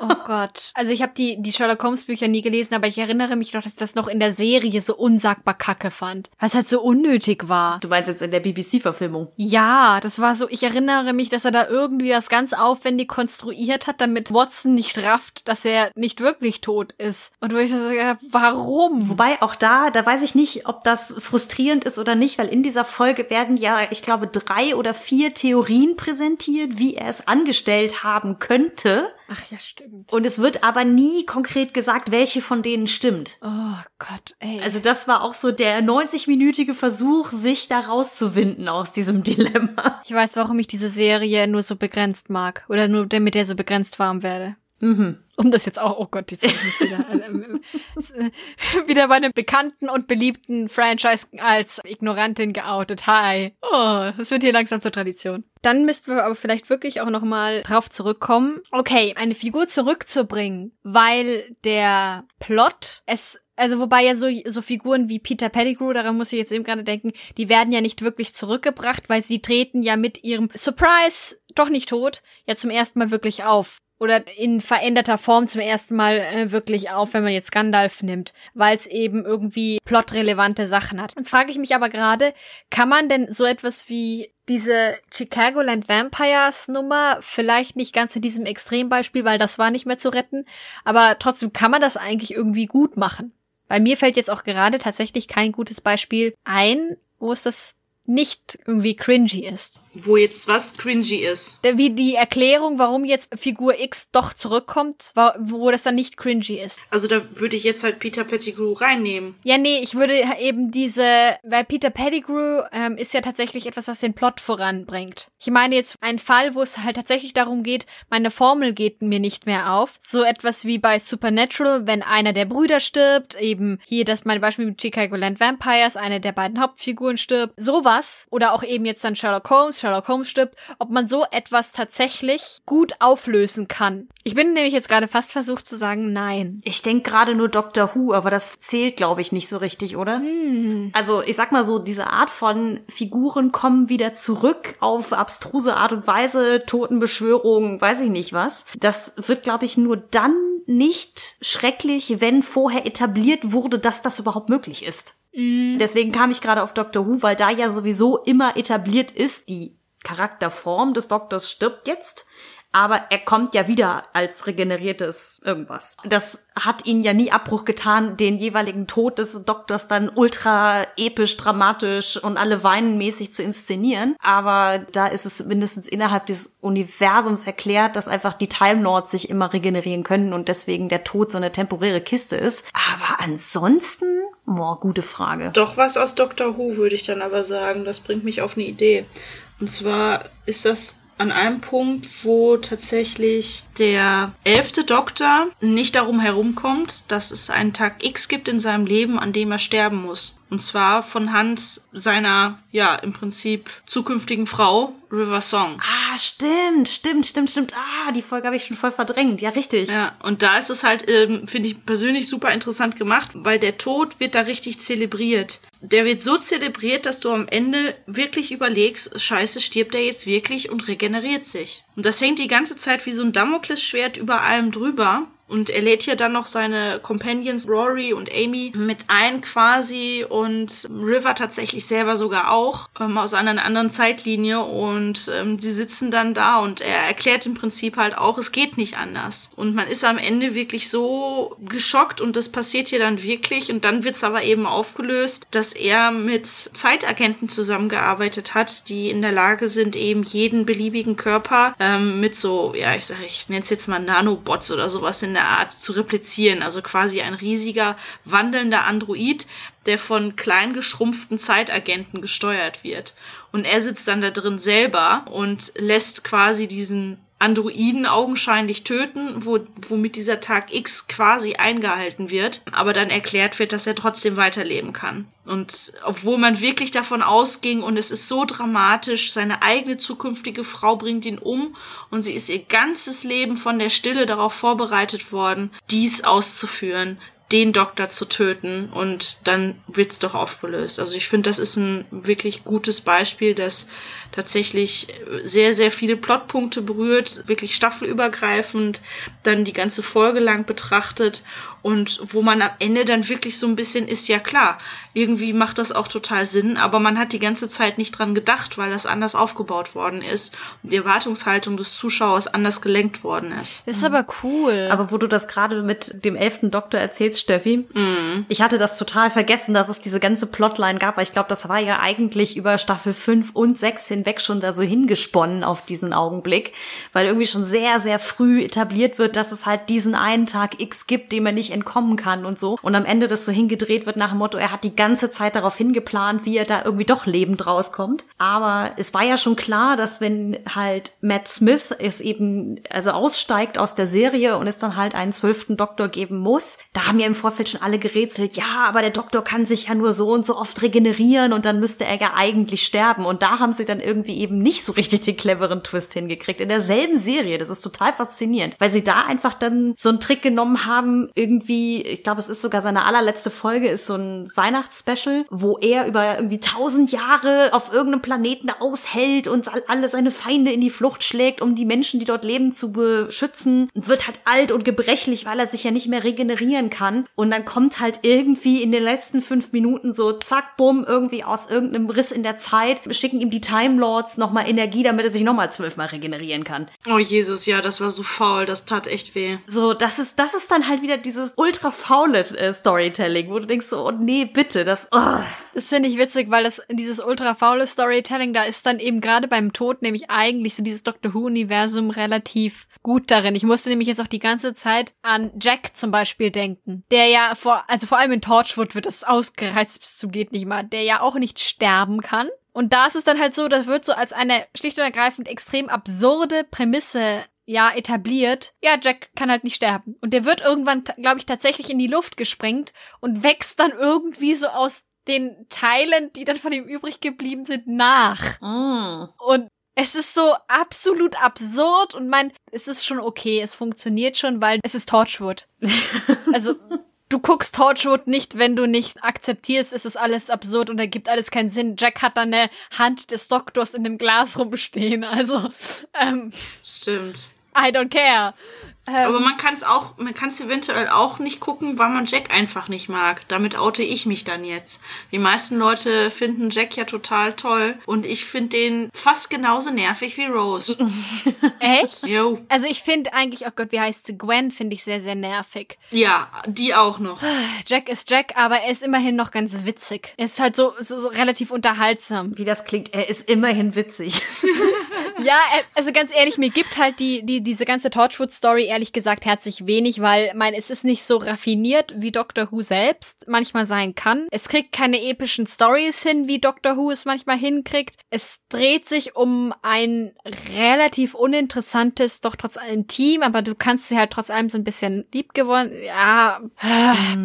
Oh Gott. Also ich habe die, die Sherlock Holmes Bücher nie gelesen, aber ich erinnere mich noch, dass ich das noch in der Serie so unsagbar kacke fand. Weil es halt so unnötig war. Du meinst jetzt in der BBC-Verfilmung? Ja, das war so, ich erinnere mich, dass er da irgendwie was ganz aufwendig konstruiert hat, damit Watson nicht rafft, dass er nicht wirklich tot ist. Und wo ich so gesagt habe, warum? Wobei auch da, da weiß ich nicht, ob das frustrierend ist oder nicht, weil in dieser Folge werden ja, ich glaube, drei oder vier Theorien präsentiert, wie er es angestellt haben könnte. Ach ja, stimmt. Und es wird aber nie konkret gesagt, welche von denen stimmt. Oh Gott, ey. Also das war auch so der 90-minütige Versuch, sich da rauszuwinden aus diesem Dilemma. ich weiß, warum ich diese Serie nur so begrenzt mag. Oder nur damit der so begrenzt warm werde. Mhm. Um das jetzt auch, oh Gott, jetzt hab ich wieder, äh, äh, wieder bei einem bekannten und beliebten Franchise als Ignorantin geoutet. Hi. Oh, das wird hier langsam zur Tradition. Dann müssten wir aber vielleicht wirklich auch noch mal drauf zurückkommen. Okay, eine Figur zurückzubringen, weil der Plot es also wobei ja so, so Figuren wie Peter Pettigrew, daran muss ich jetzt eben gerade denken, die werden ja nicht wirklich zurückgebracht, weil sie treten ja mit ihrem Surprise doch nicht tot, ja zum ersten Mal wirklich auf oder in veränderter Form zum ersten Mal äh, wirklich auf, wenn man jetzt Gandalf nimmt, weil es eben irgendwie plotrelevante Sachen hat. Jetzt frage ich mich aber gerade, kann man denn so etwas wie diese Chicagoland Vampires Nummer vielleicht nicht ganz in diesem Extrembeispiel, weil das war nicht mehr zu retten, aber trotzdem kann man das eigentlich irgendwie gut machen. Bei mir fällt jetzt auch gerade tatsächlich kein gutes Beispiel ein, wo es das nicht irgendwie cringy ist. Wo jetzt was cringy ist. Wie die Erklärung, warum jetzt Figur X doch zurückkommt, wo das dann nicht cringy ist. Also da würde ich jetzt halt Peter Pettigrew reinnehmen. Ja, nee, ich würde eben diese, weil Peter Pettigrew ähm, ist ja tatsächlich etwas, was den Plot voranbringt. Ich meine jetzt einen Fall, wo es halt tatsächlich darum geht, meine Formel geht mir nicht mehr auf. So etwas wie bei Supernatural, wenn einer der Brüder stirbt, eben hier das mein Beispiel mit Chicago Land Vampires, eine der beiden Hauptfiguren stirbt, sowas. Oder auch eben jetzt dann Sherlock Holmes, Sherlock Holmes stirbt, ob man so etwas tatsächlich gut auflösen kann. Ich bin nämlich jetzt gerade fast versucht zu sagen, nein. Ich denke gerade nur Doctor Who, aber das zählt, glaube ich, nicht so richtig, oder? Hm. Also ich sag mal so, diese Art von Figuren kommen wieder zurück auf abstruse Art und Weise, Totenbeschwörung, weiß ich nicht was. Das wird, glaube ich, nur dann nicht schrecklich, wenn vorher etabliert wurde, dass das überhaupt möglich ist. Mhm. Deswegen kam ich gerade auf Doctor Who, weil da ja sowieso immer etabliert ist, die Charakterform des Doktors stirbt jetzt, aber er kommt ja wieder als regeneriertes irgendwas. Das hat ihn ja nie Abbruch getan, den jeweiligen Tod des Doktors dann ultra episch, dramatisch und alle weinen mäßig zu inszenieren. Aber da ist es mindestens innerhalb des Universums erklärt, dass einfach die Time Lords sich immer regenerieren können und deswegen der Tod so eine temporäre Kiste ist. Aber ansonsten, boah, gute Frage. Doch was aus Doctor Who, würde ich dann aber sagen. Das bringt mich auf eine Idee. Und zwar ist das an einem Punkt, wo tatsächlich der elfte Doktor nicht darum herumkommt, dass es einen Tag X gibt in seinem Leben, an dem er sterben muss. Und zwar von Hand seiner, ja, im Prinzip zukünftigen Frau, River Song. Ah, stimmt, stimmt, stimmt, stimmt. Ah, die Folge habe ich schon voll verdrängt. Ja, richtig. Ja, und da ist es halt, ähm, finde ich persönlich super interessant gemacht, weil der Tod wird da richtig zelebriert. Der wird so zelebriert, dass du am Ende wirklich überlegst, scheiße, stirbt er jetzt wirklich und regeneriert sich. Und das hängt die ganze Zeit wie so ein Damoklesschwert über allem drüber. Und er lädt hier dann noch seine Companions Rory und Amy mit ein quasi und River tatsächlich selber sogar auch ähm, aus einer anderen Zeitlinie und ähm, sie sitzen dann da und er erklärt im Prinzip halt auch, es geht nicht anders. Und man ist am Ende wirklich so geschockt und das passiert hier dann wirklich und dann wird es aber eben aufgelöst, dass er mit Zeitagenten zusammengearbeitet hat, die in der Lage sind, eben jeden beliebigen Körper ähm, mit so, ja, ich sage, ich nenne es jetzt mal Nanobots oder sowas in der Art zu replizieren. Also quasi ein riesiger wandelnder Android, der von klein geschrumpften Zeitagenten gesteuert wird. Und er sitzt dann da drin selber und lässt quasi diesen Androiden augenscheinlich töten, wo, womit dieser Tag X quasi eingehalten wird, aber dann erklärt wird, dass er trotzdem weiterleben kann. Und obwohl man wirklich davon ausging und es ist so dramatisch, seine eigene zukünftige Frau bringt ihn um und sie ist ihr ganzes Leben von der Stille darauf vorbereitet worden, dies auszuführen, den Doktor zu töten und dann wird's doch aufgelöst. Also ich finde, das ist ein wirklich gutes Beispiel, das tatsächlich sehr, sehr viele Plotpunkte berührt, wirklich staffelübergreifend, dann die ganze Folge lang betrachtet und wo man am Ende dann wirklich so ein bisschen ist, ja klar, irgendwie macht das auch total Sinn, aber man hat die ganze Zeit nicht dran gedacht, weil das anders aufgebaut worden ist und die Erwartungshaltung des Zuschauers anders gelenkt worden ist. Das ist aber cool. Aber wo du das gerade mit dem elften Doktor erzählst, Steffi, Mhm. ich hatte das total vergessen, dass es diese ganze Plotline gab, weil ich glaube, das war ja eigentlich über Staffel 5 und 6 hinweg schon da so hingesponnen auf diesen Augenblick, weil irgendwie schon sehr, sehr früh etabliert wird, dass es halt diesen einen Tag X gibt, dem er nicht entkommen kann und so. Und am Ende das so hingedreht wird nach dem Motto, er hat die ganze Zeit darauf hingeplant, wie er da irgendwie doch lebend rauskommt. Aber es war ja schon klar, dass wenn halt Matt Smith es eben, also aussteigt aus der Serie und es dann halt einen zwölften Doktor geben muss, da haben ja im Vorfeld schon alle gerätselt, ja, aber der Doktor kann sich ja nur so und so oft regenerieren und dann müsste er ja eigentlich sterben. Und da haben sie dann irgendwie eben nicht so richtig den cleveren Twist hingekriegt. In derselben Serie, das ist total faszinierend, weil sie da einfach dann so einen Trick genommen haben, irgendwie, ich glaube, es ist sogar seine allerletzte Folge, ist so ein Weihnachtsspecial, wo er über irgendwie tausend Jahre auf irgendeinem Planeten aushält und alle seine Feinde in die Flucht schlägt, um die Menschen, die dort leben, zu beschützen. Und wird halt alt und gebrechlich, weil er sich ja nicht mehr regenerieren kann. Und dann kommt halt irgendwie in den letzten fünf Minuten so zack, bumm, irgendwie aus irgendeinem Riss in der Zeit, schicken ihm die Time Lords nochmal Energie, damit er sich nochmal zwölfmal regenerieren kann. Oh Jesus, ja, das war so faul, das tat echt weh. So, das ist, das ist dann halt wieder dieses ultra faule äh, Storytelling, wo du denkst so, oh nee, bitte, das, oh. Das finde ich witzig, weil das dieses ultra faule Storytelling, da ist dann eben gerade beim Tod nämlich eigentlich so dieses Doctor Who-Universum relativ gut darin. Ich musste nämlich jetzt auch die ganze Zeit an Jack zum Beispiel denken, der ja vor, also vor allem in Torchwood wird das ausgereizt bis zu geht nicht mal, der ja auch nicht sterben kann. Und da ist es dann halt so, das wird so als eine schlicht und ergreifend extrem absurde Prämisse ja etabliert. Ja, Jack kann halt nicht sterben. Und der wird irgendwann, glaube ich, tatsächlich in die Luft gesprengt und wächst dann irgendwie so aus den Teilen, die dann von ihm übrig geblieben sind, nach. Mm. Und es ist so absolut absurd und mein, es ist schon okay, es funktioniert schon, weil es ist Torchwood. also, du guckst Torchwood nicht, wenn du nicht akzeptierst, es ist alles absurd und ergibt alles keinen Sinn. Jack hat da eine Hand des Doktors in dem Glas rumstehen, also, ähm, Stimmt. I don't care. Ähm, Aber man kann es auch, man kann es eventuell auch nicht gucken, weil man Jack einfach nicht mag. Damit oute ich mich dann jetzt. Die meisten Leute finden Jack ja total toll und ich finde den fast genauso nervig wie Rose. echt? Jo. Also ich finde eigentlich, oh Gott, wie heißt sie? Gwen finde ich sehr, sehr nervig. Ja, die auch noch. Jack ist Jack, aber er ist immerhin noch ganz witzig. Er ist halt so, so, so relativ unterhaltsam. Wie das klingt, er ist immerhin witzig. Ja, also ganz ehrlich, mir gibt halt die, die, diese ganze Torchwood-Story ehrlich gesagt herzlich wenig, weil, mein, es ist nicht so raffiniert, wie Doctor Who selbst manchmal sein kann. Es kriegt keine epischen Stories hin, wie Doctor Who es manchmal hinkriegt. Es dreht sich um ein relativ uninteressantes, doch trotz allem Team, aber du kannst sie halt trotz allem so ein bisschen lieb geworden. Ja,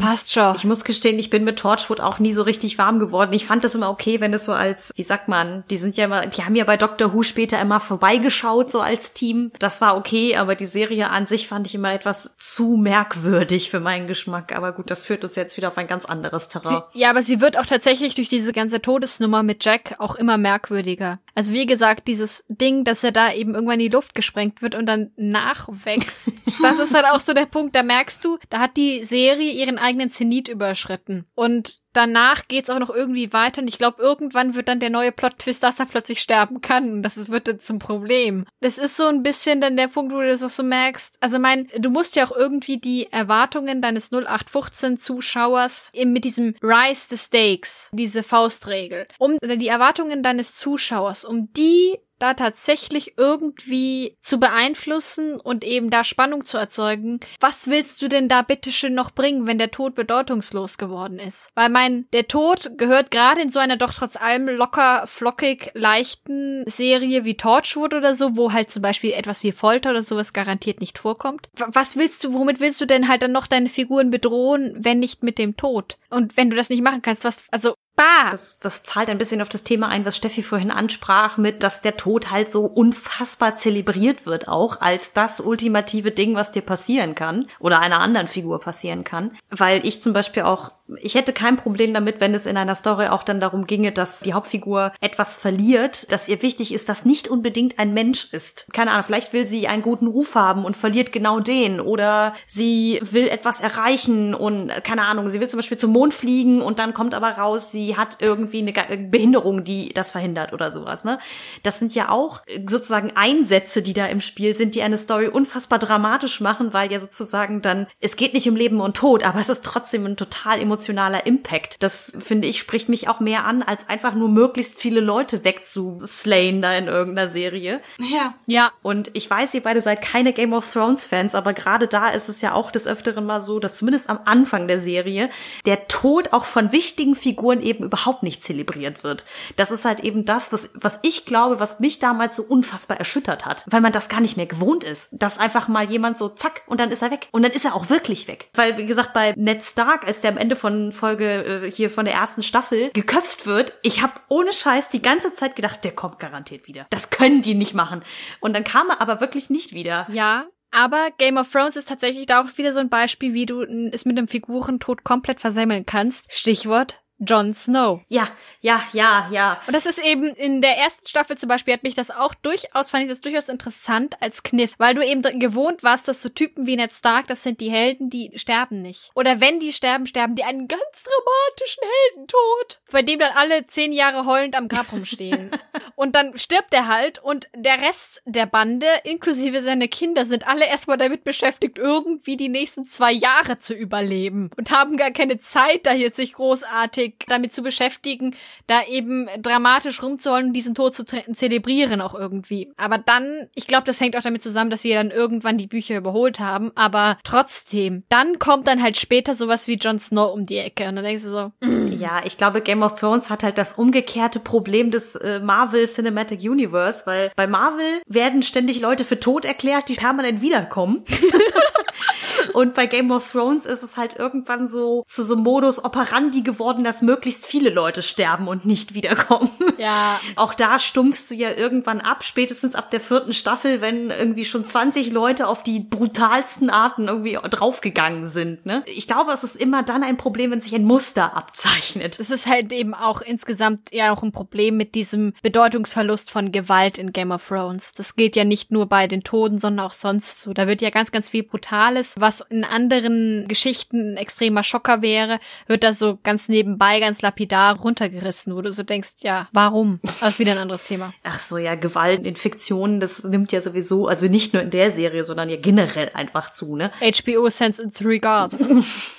passt schon. Ich muss gestehen, ich bin mit Torchwood auch nie so richtig warm geworden. Ich fand das immer okay, wenn es so als, wie sagt man, die sind ja immer, die haben ja bei Doctor Who später immer vorbeigeschaut, so als Team. Das war okay, aber die Serie an sich fand ich immer etwas zu merkwürdig für meinen Geschmack. Aber gut, das führt uns jetzt wieder auf ein ganz anderes Terrain. Sie, ja, aber sie wird auch tatsächlich durch diese ganze Todesnummer mit Jack auch immer merkwürdiger. Also wie gesagt, dieses Ding, dass er da eben irgendwann in die Luft gesprengt wird und dann nachwächst. das ist halt auch so der Punkt, da merkst du, da hat die Serie ihren eigenen Zenit überschritten. Und danach geht's auch noch irgendwie weiter und ich glaube, irgendwann wird dann der neue Plot-Twist, dass er plötzlich sterben kann und das wird dann zum Problem. Das ist so ein bisschen dann der Punkt, wo du das auch so merkst. Also mein, du musst ja auch irgendwie die Erwartungen deines 0815 Zuschauers eben mit diesem Rise the Stakes, diese Faustregel, um oder die Erwartungen deines Zuschauers, um die da tatsächlich irgendwie zu beeinflussen und eben da Spannung zu erzeugen, was willst du denn da bitteschön noch bringen, wenn der Tod bedeutungslos geworden ist? Weil mein, der Tod gehört gerade in so einer doch trotz allem locker, flockig, leichten Serie wie Torchwood oder so, wo halt zum Beispiel etwas wie Folter oder sowas garantiert nicht vorkommt. Was willst du, womit willst du denn halt dann noch deine Figuren bedrohen, wenn nicht mit dem Tod? Und wenn du das nicht machen kannst, was, also Bah. Das, das zahlt ein bisschen auf das Thema ein, was Steffi vorhin ansprach, mit, dass der Tod halt so unfassbar zelebriert wird, auch als das ultimative Ding, was dir passieren kann oder einer anderen Figur passieren kann. Weil ich zum Beispiel auch ich hätte kein Problem damit, wenn es in einer Story auch dann darum ginge, dass die Hauptfigur etwas verliert, dass ihr wichtig ist, dass nicht unbedingt ein Mensch ist. Keine Ahnung, vielleicht will sie einen guten Ruf haben und verliert genau den. Oder sie will etwas erreichen und, keine Ahnung, sie will zum Beispiel zum Mond fliegen und dann kommt aber raus, sie hat irgendwie eine Behinderung, die das verhindert oder sowas, ne? Das sind ja auch sozusagen Einsätze, die da im Spiel sind, die eine Story unfassbar dramatisch machen, weil ja sozusagen dann, es geht nicht um Leben und Tod, aber es ist trotzdem ein total emotionales emotionaler Impact. Das finde ich spricht mich auch mehr an, als einfach nur möglichst viele Leute wegzuslayen da in irgendeiner Serie. Ja. Ja. Und ich weiß, ihr beide seid keine Game of Thrones Fans, aber gerade da ist es ja auch des Öfteren mal so, dass zumindest am Anfang der Serie der Tod auch von wichtigen Figuren eben überhaupt nicht zelebriert wird. Das ist halt eben das, was, was ich glaube, was mich damals so unfassbar erschüttert hat, weil man das gar nicht mehr gewohnt ist, dass einfach mal jemand so zack und dann ist er weg. Und dann ist er auch wirklich weg. Weil, wie gesagt, bei Ned Stark, als der am Ende von von Folge äh, hier von der ersten Staffel geköpft wird. Ich habe ohne Scheiß die ganze Zeit gedacht, der kommt garantiert wieder. Das können die nicht machen. Und dann kam er aber wirklich nicht wieder. Ja, aber Game of Thrones ist tatsächlich da auch wieder so ein Beispiel, wie du es mit dem Figurentod komplett versemmeln kannst. Stichwort Jon Snow. Ja, ja, ja, ja. Und das ist eben in der ersten Staffel zum Beispiel hat mich das auch durchaus, fand ich das durchaus interessant als Kniff, weil du eben gewohnt warst, dass so Typen wie Ned Stark, das sind die Helden, die sterben nicht. Oder wenn die sterben, sterben die einen ganz dramatischen Heldentod, bei dem dann alle zehn Jahre heulend am Grab rumstehen. und dann stirbt er halt und der Rest der Bande, inklusive seine Kinder, sind alle erstmal damit beschäftigt, irgendwie die nächsten zwei Jahre zu überleben und haben gar keine Zeit, da jetzt sich großartig völlig damit zu beschäftigen, da eben dramatisch rumzuholen und diesen Tod zu zelebrieren auch irgendwie. Aber dann, ich glaube, das hängt auch damit zusammen, dass wir dann irgendwann die Bücher überholt haben, aber trotzdem, dann kommt dann halt später sowas wie Jon Snow um die Ecke und dann denkst du so, mm. ja, ich glaube, Game of Thrones hat halt das umgekehrte Problem des äh, Marvel Cinematic Universe, weil bei Marvel werden ständig Leute für tot erklärt, die permanent wiederkommen. Und bei Game of Thrones ist es halt irgendwann so zu so Modus operandi geworden, dass möglichst viele Leute sterben und nicht wiederkommen. Ja. Auch da stumpfst du ja irgendwann ab, spätestens ab der vierten Staffel, wenn irgendwie schon 20 Leute auf die brutalsten Arten irgendwie draufgegangen sind. Ne? Ich glaube, es ist immer dann ein Problem, wenn sich ein Muster abzeichnet. Es ist halt eben auch insgesamt ja auch ein Problem mit diesem Bedeutungsverlust von Gewalt in Game of Thrones. Das geht ja nicht nur bei den Toten, sondern auch sonst so. Da wird ja ganz, ganz viel Brutales, was in anderen Geschichten ein extremer Schocker wäre, wird da so ganz nebenbei, ganz lapidar runtergerissen, wo du so denkst, ja, warum? Aber ist wieder ein anderes Thema. Ach so, ja, Gewalt, Infektionen, das nimmt ja sowieso, also nicht nur in der Serie, sondern ja generell einfach zu, ne? HBO sends its regards.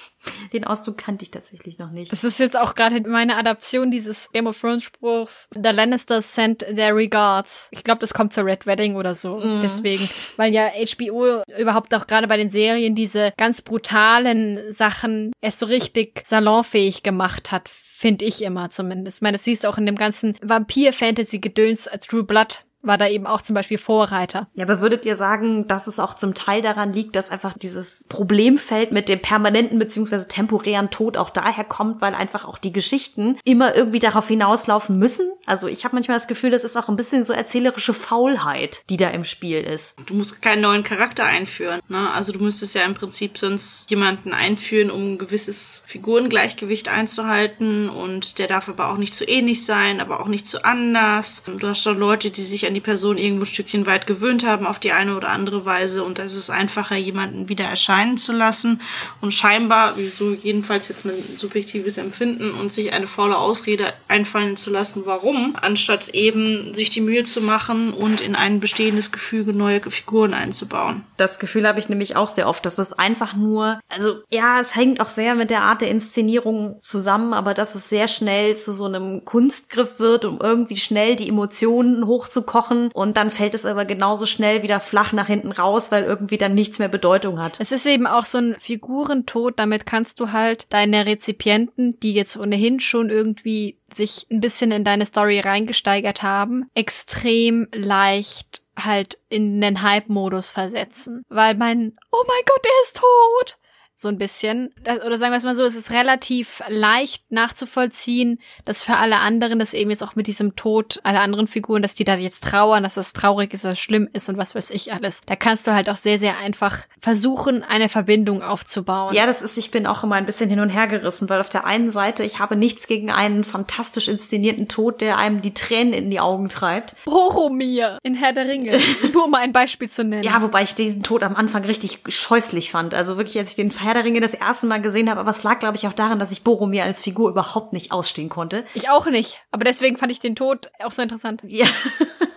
Den Ausdruck kannte ich tatsächlich noch nicht. Das ist jetzt auch gerade meine Adaption dieses Game of Thrones Spruchs. The Lannisters sent their regards. Ich glaube, das kommt zur Red Wedding oder so. Mm. Deswegen, weil ja HBO überhaupt auch gerade bei den Serien diese ganz brutalen Sachen erst so richtig salonfähig gemacht hat finde ich immer zumindest. Ich meine, das siehst du auch in dem ganzen Vampir-Fantasy-Gedöns True Blood war da eben auch zum Beispiel Vorreiter. Ja, aber würdet ihr sagen, dass es auch zum Teil daran liegt, dass einfach dieses Problemfeld mit dem permanenten beziehungsweise temporären Tod auch daher kommt, weil einfach auch die Geschichten immer irgendwie darauf hinauslaufen müssen? Also ich habe manchmal das Gefühl, das ist auch ein bisschen so erzählerische Faulheit, die da im Spiel ist. Du musst keinen neuen Charakter einführen. Ne? Also du müsstest ja im Prinzip sonst jemanden einführen, um ein gewisses Figurengleichgewicht einzuhalten und der darf aber auch nicht zu ähnlich sein, aber auch nicht zu anders. Du hast schon Leute, die sich an die Person irgendwo ein Stückchen weit gewöhnt haben auf die eine oder andere Weise und da ist es einfacher, jemanden wieder erscheinen zu lassen und scheinbar, wieso jedenfalls jetzt mein subjektives Empfinden und sich eine faule Ausrede einfallen zu lassen, warum, anstatt eben sich die Mühe zu machen und in ein bestehendes Gefüge neue Figuren einzubauen. Das Gefühl habe ich nämlich auch sehr oft, dass es einfach nur, also ja, es hängt auch sehr mit der Art der Inszenierung zusammen, aber dass es sehr schnell zu so einem Kunstgriff wird, um irgendwie schnell die Emotionen hochzukommen hochkochen und dann fällt es aber genauso schnell wieder flach nach hinten raus, weil irgendwie dann nichts mehr Bedeutung hat. Es ist eben auch so ein Figurentod, damit kannst du halt deine Rezipienten, die jetzt ohnehin schon irgendwie sich ein bisschen in deine Story reingesteigert haben, extrem leicht halt in den Hype-Modus versetzen. Weil mein, oh mein Gott, er ist tot! So ein bisschen. Oder sagen wir es mal so, es ist relativ leicht nachzuvollziehen, dass für alle anderen, dass eben jetzt auch mit diesem Tod alle anderen Figuren, dass die da jetzt trauern, dass das traurig ist, dass das schlimm ist und was weiß ich alles. Da kannst du halt auch sehr, sehr einfach versuchen, eine Verbindung aufzubauen. Ja, das ist, ich bin auch immer ein bisschen hin und her gerissen, weil auf der einen Seite, ich habe nichts gegen einen fantastisch inszenierten Tod, der einem die Tränen in die Augen treibt. Boromir in Herr der Ringe. Nur um ein Beispiel zu nennen. Ja, wobei ich diesen Tod am Anfang richtig scheußlich fand. Also wirklich, als ich den Herr der Ringe das erste Mal gesehen habe, aber es lag, glaube ich, auch daran, dass ich Boromir als Figur überhaupt nicht ausstehen konnte. Ich auch nicht, aber deswegen fand ich den Tod auch so interessant. Ja.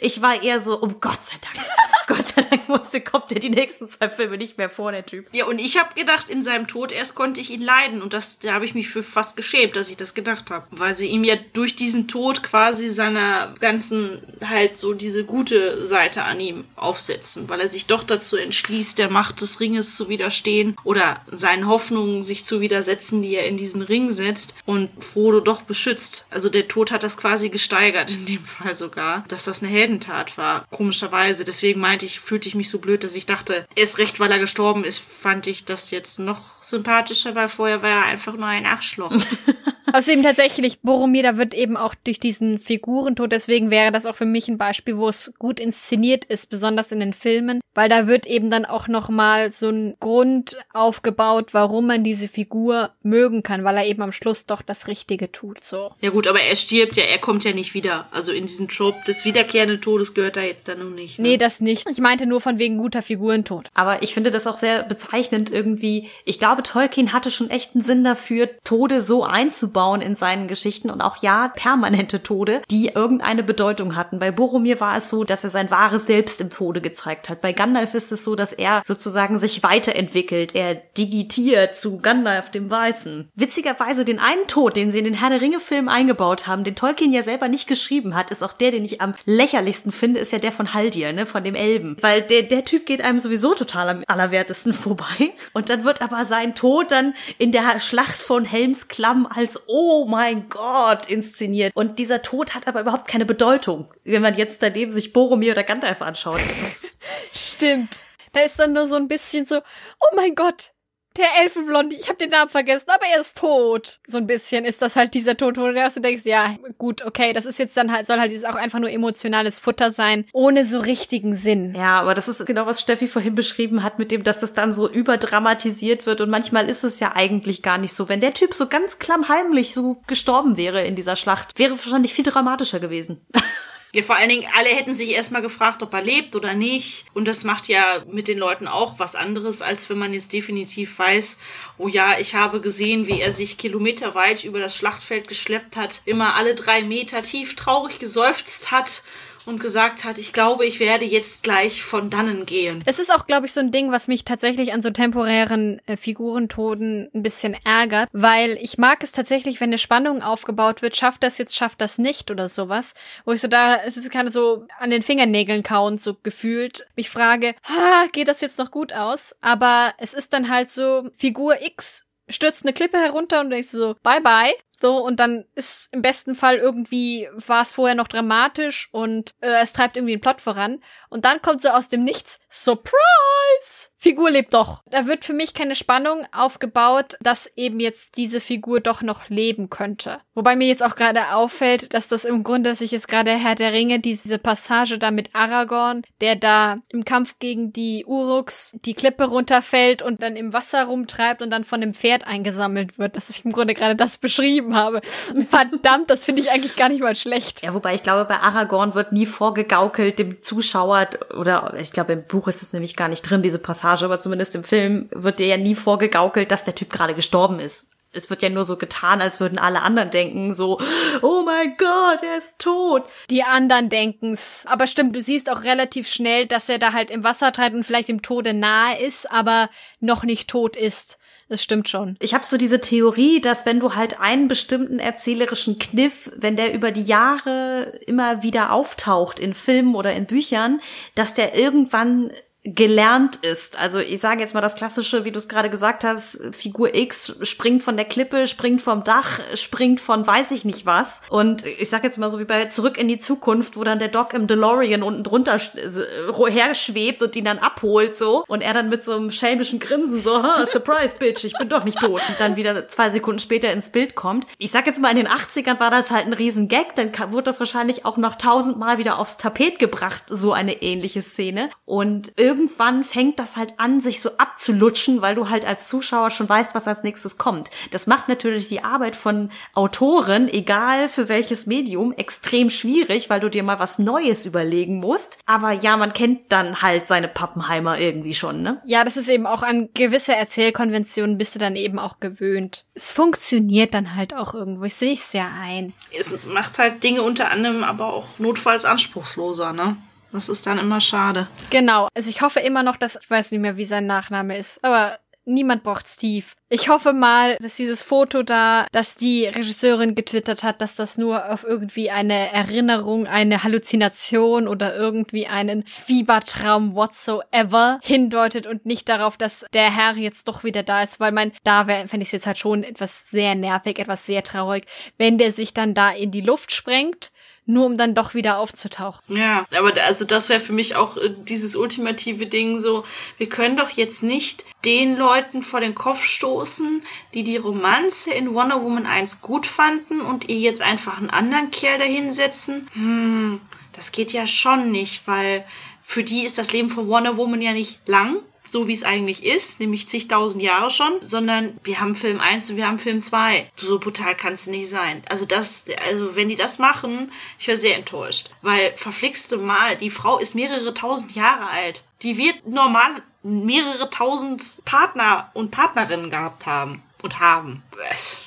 Ich war eher so, um Gott sei Dank. Gott sei Dank musste, kommt er die nächsten zwei Filme nicht mehr vor, der Typ. Ja, und ich habe gedacht, in seinem Tod erst konnte ich ihn leiden. Und das, da habe ich mich für fast geschämt, dass ich das gedacht habe. Weil sie ihm ja durch diesen Tod quasi seiner ganzen, halt so diese gute Seite an ihm aufsetzen. Weil er sich doch dazu entschließt, der Macht des Ringes zu widerstehen. Oder seinen Hoffnungen sich zu widersetzen, die er in diesen Ring setzt. Und Frodo doch beschützt. Also der Tod hat das quasi gesteigert, in dem Fall sogar. Dass das eine Heldentat war. Komischerweise. Deswegen meinte ich, fühlte ich mich so blöd, dass ich dachte, erst recht, weil er gestorben ist, fand ich das jetzt noch sympathischer, weil vorher war er einfach nur ein Arschloch. Außerdem tatsächlich, Boromir, da wird eben auch durch diesen Figurentod, deswegen wäre das auch für mich ein Beispiel, wo es gut inszeniert ist, besonders in den Filmen, weil da wird eben dann auch nochmal so ein Grund aufgebaut, warum man diese Figur mögen kann, weil er eben am Schluss doch das Richtige tut, so. Ja gut, aber er stirbt ja, er kommt ja nicht wieder. Also in diesen Trope des wiederkehrenden Todes gehört er jetzt dann noch nicht. Ne? Nee, das nicht. Ich meinte nur von wegen guter Figurentod. Aber ich finde das auch sehr bezeichnend irgendwie. Ich glaube, Tolkien hatte schon echt einen Sinn dafür, Tode so einzubauen in seinen Geschichten und auch ja, permanente Tode, die irgendeine Bedeutung hatten. Bei Boromir war es so, dass er sein wahres Selbst im Tode gezeigt hat. Bei Gandalf ist es so, dass er sozusagen sich weiterentwickelt. Er digitiert zu Gandalf dem Weißen. Witzigerweise den einen Tod, den sie in den Herr der Ringe Film eingebaut haben, den Tolkien ja selber nicht geschrieben hat, ist auch der, den ich am lächerlichsten finde, ist ja der von Haldir, ne, von dem Elben. Weil der, der Typ geht einem sowieso total am allerwertesten vorbei. Und dann wird aber sein Tod dann in der Schlacht von Helmsklamm als Oh mein Gott inszeniert. Und dieser Tod hat aber überhaupt keine Bedeutung, wenn man jetzt daneben sich Boromir oder Gandalf anschaut. Stimmt. Da ist dann nur so ein bisschen so, oh mein Gott, der Elfenblonde, ich habe den Namen vergessen, aber er ist tot. So ein bisschen ist das halt dieser Tod, wo du denkst, ja, gut, okay, das ist jetzt dann halt, soll halt auch einfach nur emotionales Futter sein, ohne so richtigen Sinn. Ja, aber das ist genau, was Steffi vorhin beschrieben hat, mit dem, dass das dann so überdramatisiert wird und manchmal ist es ja eigentlich gar nicht so. Wenn der Typ so ganz klammheimlich so gestorben wäre in dieser Schlacht, wäre wahrscheinlich viel dramatischer gewesen. Ja, vor allen Dingen, alle hätten sich erstmal gefragt, ob er lebt oder nicht. Und das macht ja mit den Leuten auch was anderes, als wenn man jetzt definitiv weiß, oh ja, ich habe gesehen, wie er sich kilometerweit über das Schlachtfeld geschleppt hat, immer alle drei Meter tief traurig geseufzt hat und gesagt hat, ich glaube, ich werde jetzt gleich von dannen gehen. Es ist auch, glaube ich, so ein Ding, was mich tatsächlich an so temporären äh, Figurentoden ein bisschen ärgert, weil ich mag es tatsächlich, wenn eine Spannung aufgebaut wird, schafft das jetzt, schafft das nicht oder sowas, wo ich so da, es ist gerade so an den Fingernägeln kauen, so gefühlt, mich frage, ha, geht das jetzt noch gut aus? Aber es ist dann halt so, Figur X stürzt eine Klippe herunter und denkst so, bye bye. So, und dann ist im besten Fall irgendwie, war es vorher noch dramatisch und äh, es treibt irgendwie den Plot voran. Und dann kommt so aus dem Nichts, Surprise! Figur lebt doch. Da wird für mich keine Spannung aufgebaut, dass eben jetzt diese Figur doch noch leben könnte. Wobei mir jetzt auch gerade auffällt, dass das im Grunde, dass ich jetzt gerade Herr der Ringe, diese Passage da mit Aragorn, der da im Kampf gegen die Uruks die Klippe runterfällt und dann im Wasser rumtreibt und dann von dem Pferd eingesammelt wird, dass ich im Grunde gerade das beschrieben habe. Verdammt, das finde ich eigentlich gar nicht mal schlecht. Ja, wobei ich glaube, bei Aragorn wird nie vorgegaukelt dem Zuschauer oder ich glaube im Buch ist es nämlich gar nicht drin, diese Passage, aber zumindest im Film wird dir ja nie vorgegaukelt, dass der Typ gerade gestorben ist. Es wird ja nur so getan, als würden alle anderen denken, so, oh mein Gott, er ist tot. Die anderen denken's. Aber stimmt, du siehst auch relativ schnell, dass er da halt im Wasser treibt und vielleicht im Tode nahe ist, aber noch nicht tot ist. Das stimmt schon. Ich habe so diese Theorie, dass wenn du halt einen bestimmten erzählerischen Kniff, wenn der über die Jahre immer wieder auftaucht in Filmen oder in Büchern, dass der irgendwann gelernt ist. Also ich sage jetzt mal das klassische, wie du es gerade gesagt hast, Figur X springt von der Klippe, springt vom Dach, springt von weiß ich nicht was. Und ich sage jetzt mal so wie bei Zurück in die Zukunft, wo dann der Doc im DeLorean unten drunter her schwebt und ihn dann abholt so und er dann mit so einem schelmischen Grinsen so, ha, surprise bitch, ich bin doch nicht tot und dann wieder zwei Sekunden später ins Bild kommt. Ich sag jetzt mal in den 80ern war das halt ein riesen Gag, dann wurde das wahrscheinlich auch noch tausendmal wieder aufs Tapet gebracht, so eine ähnliche Szene und irgendwann fängt das halt an, sich so abzulutschen, weil du halt als Zuschauer schon weißt, was als nächstes kommt. Das macht natürlich die Arbeit von Autoren, egal für welches Medium, extrem schwierig, weil du dir mal was Neues überlegen musst. Aber ja, man kennt dann halt seine Pappenheimer irgendwie schon, ne? Ja, das ist eben auch an gewisse Erzählkonventionen bist du dann eben auch gewöhnt. Es funktioniert dann halt auch irgendwo. Ich sehe es ja ein. Es macht halt Dinge unter anderem aber auch notfalls anspruchsloser, ne? Das ist dann immer schade. Genau. Also ich hoffe immer noch, dass, ich weiß nicht mehr, wie sein Nachname ist, aber niemand braucht Steve. Ich hoffe mal, dass dieses Foto da, dass die Regisseurin getwittert hat, dass das nur auf irgendwie eine Erinnerung, eine Halluzination oder irgendwie einen Fiebertraum whatsoever hindeutet und nicht darauf, dass der Herr jetzt doch wieder da ist, weil mein, da fände ich es jetzt halt schon etwas sehr nervig, etwas sehr traurig, wenn der sich dann da in die Luft sprengt nur um dann doch wieder aufzutauchen. Ja, aber also das wäre für mich auch äh, dieses ultimative Ding so, wir können doch jetzt nicht den Leuten vor den Kopf stoßen, die die Romanze in Wonder Woman 1 gut fanden und ihr jetzt einfach einen anderen Kerl dahinsetzen. Hm, das geht ja schon nicht, weil für die ist das Leben von Wonder Woman ja nicht lang so wie es eigentlich ist, nämlich zigtausend Jahre schon, sondern wir haben Film 1 und wir haben Film 2. So brutal kann es nicht sein. Also das, also wenn die das machen, ich wäre sehr enttäuscht. Weil verflixte Mal, die Frau ist mehrere tausend Jahre alt. Die wird normal mehrere tausend Partner und Partnerinnen gehabt haben. Und haben.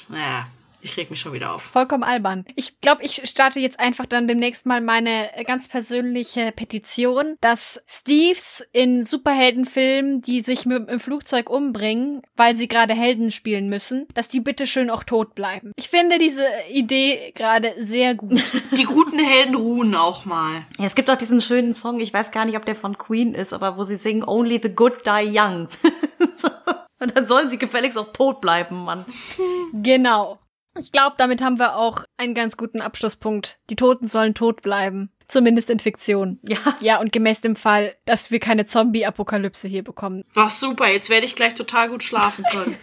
Naja, ich reg mich schon wieder auf. Vollkommen albern. Ich glaube, ich starte jetzt einfach dann demnächst mal meine ganz persönliche Petition, dass Steves in Superheldenfilmen, die sich mit im Flugzeug umbringen, weil sie gerade Helden spielen müssen, dass die bitte schön auch tot bleiben. Ich finde diese Idee gerade sehr gut. Die guten Helden ruhen auch mal. Ja, es gibt auch diesen schönen Song, ich weiß gar nicht, ob der von Queen ist, aber wo sie singen Only the good die young. Und dann sollen sie gefälligst auch tot bleiben, Mann. Genau. Ich glaube, damit haben wir auch einen ganz guten Abschlusspunkt. Die Toten sollen tot bleiben. Zumindest in Fiktion. Ja. Ja, und gemäß dem Fall, dass wir keine Zombie-Apokalypse hier bekommen. War super, jetzt werde ich gleich total gut schlafen können.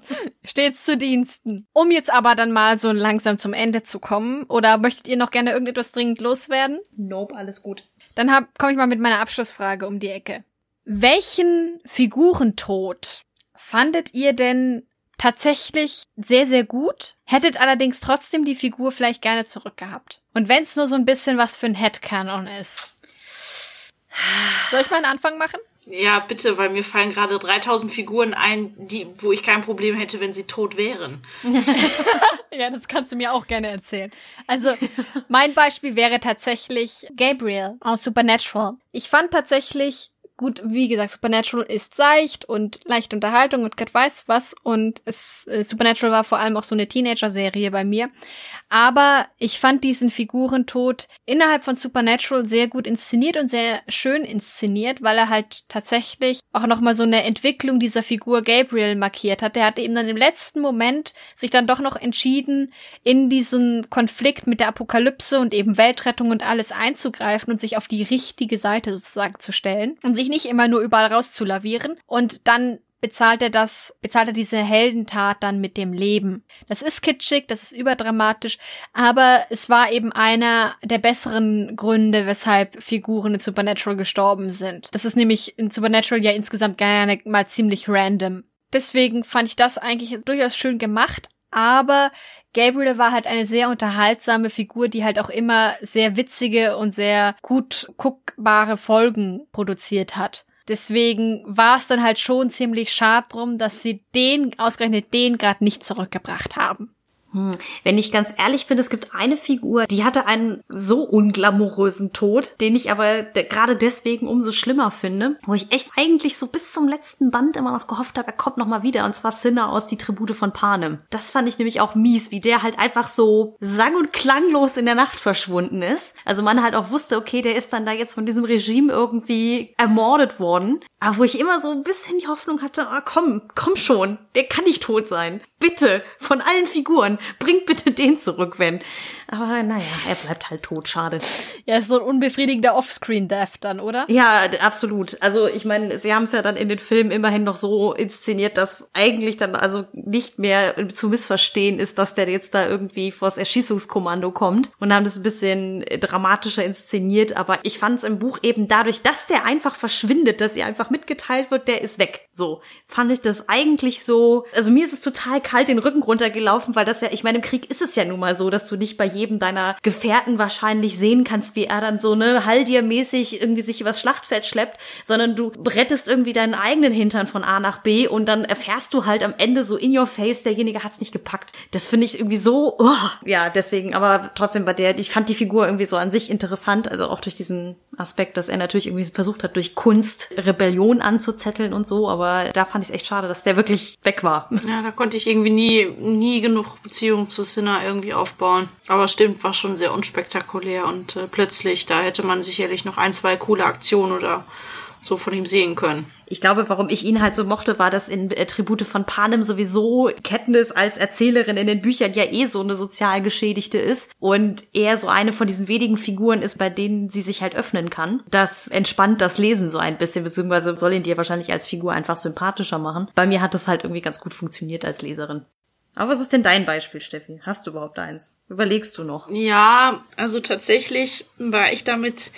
Stets zu Diensten. Um jetzt aber dann mal so langsam zum Ende zu kommen, oder möchtet ihr noch gerne irgendetwas dringend loswerden? Nope, alles gut. Dann komme ich mal mit meiner Abschlussfrage um die Ecke. Welchen Figurentod fandet ihr denn tatsächlich sehr, sehr gut. Hättet allerdings trotzdem die Figur vielleicht gerne zurückgehabt. Und wenn es nur so ein bisschen was für ein Headcanon ist. Soll ich mal einen Anfang machen? Ja, bitte, weil mir fallen gerade 3000 Figuren ein, die, wo ich kein Problem hätte, wenn sie tot wären. ja, das kannst du mir auch gerne erzählen. Also, mein Beispiel wäre tatsächlich Gabriel aus Supernatural. Ich fand tatsächlich gut, wie gesagt, Supernatural ist seicht und leichte Unterhaltung und Gott weiß was. Und es, äh, Supernatural war vor allem auch so eine Teenager-Serie bei mir. Aber ich fand diesen Figurentod innerhalb von Supernatural sehr gut inszeniert und sehr schön inszeniert, weil er halt tatsächlich auch nochmal so eine Entwicklung dieser Figur Gabriel markiert hat. Der hatte eben dann im letzten Moment sich dann doch noch entschieden, in diesen Konflikt mit der Apokalypse und eben Weltrettung und alles einzugreifen und sich auf die richtige Seite sozusagen zu stellen und sich nicht immer nur überall rauszulavieren. Und dann bezahlt er das, bezahlt er diese Heldentat dann mit dem Leben. Das ist kitschig, das ist überdramatisch, aber es war eben einer der besseren Gründe, weshalb Figuren in Supernatural gestorben sind. Das ist nämlich in Supernatural ja insgesamt gerne mal ziemlich random. Deswegen fand ich das eigentlich durchaus schön gemacht, aber Gabriel war halt eine sehr unterhaltsame Figur, die halt auch immer sehr witzige und sehr gut guckbare Folgen produziert hat. Deswegen war es dann halt schon ziemlich schade drum, dass sie den, ausgerechnet den gerade nicht zurückgebracht haben. Hm. Wenn ich ganz ehrlich bin, es gibt eine Figur, die hatte einen so unglamourösen Tod, den ich aber de gerade deswegen umso schlimmer finde, wo ich echt eigentlich so bis zum letzten Band immer noch gehofft habe, er kommt noch mal wieder, und zwar Sinner aus die Tribute von Panem. Das fand ich nämlich auch mies, wie der halt einfach so sang- und klanglos in der Nacht verschwunden ist. Also man halt auch wusste, okay, der ist dann da jetzt von diesem Regime irgendwie ermordet worden. Aber wo ich immer so ein bisschen die Hoffnung hatte, ah, komm, komm schon, der kann nicht tot sein. Bitte, von allen Figuren, bringt bitte den zurück, wenn. Aber naja, er bleibt halt tot, schade. Ja, ist so ein unbefriedigender Offscreen-Death dann, oder? Ja, absolut. Also ich meine, sie haben es ja dann in den Filmen immerhin noch so inszeniert, dass eigentlich dann also nicht mehr zu missverstehen ist, dass der jetzt da irgendwie vors Erschießungskommando kommt und haben das ein bisschen dramatischer inszeniert. Aber ich fand es im Buch eben dadurch, dass der einfach verschwindet, dass ihr einfach mitgeteilt wird, der ist weg. So fand ich das eigentlich so. Also mir ist es total kalt den Rücken runtergelaufen, weil das ja, ich meine, im Krieg ist es ja nun mal so, dass du nicht bei jedem deiner Gefährten wahrscheinlich sehen kannst, wie er dann so ne Haldir-mäßig irgendwie sich übers Schlachtfeld schleppt, sondern du rettest irgendwie deinen eigenen Hintern von A nach B und dann erfährst du halt am Ende so in your face, derjenige hat's nicht gepackt. Das finde ich irgendwie so, oh, ja, deswegen, aber trotzdem bei der, ich fand die Figur irgendwie so an sich interessant, also auch durch diesen Aspekt, dass er natürlich irgendwie versucht hat, durch Kunst Rebellion anzuzetteln und so, aber da fand ich es echt schade, dass der wirklich weg war. Ja, da konnte ich irgendwie nie, nie genug Beziehung zu Sinner irgendwie aufbauen. Aber stimmt, war schon sehr unspektakulär und äh, plötzlich, da hätte man sicherlich noch ein, zwei coole Aktionen oder so von ihm sehen können. Ich glaube, warum ich ihn halt so mochte, war, dass in äh, Tribute von Panem sowieso Katniss als Erzählerin in den Büchern ja eh so eine sozial Geschädigte ist und er so eine von diesen wenigen Figuren ist, bei denen sie sich halt öffnen kann. Das entspannt das Lesen so ein bisschen, beziehungsweise soll ihn dir wahrscheinlich als Figur einfach sympathischer machen. Bei mir hat das halt irgendwie ganz gut funktioniert als Leserin. Aber was ist denn dein Beispiel, Steffi? Hast du überhaupt eins? Überlegst du noch? Ja, also tatsächlich war ich damit.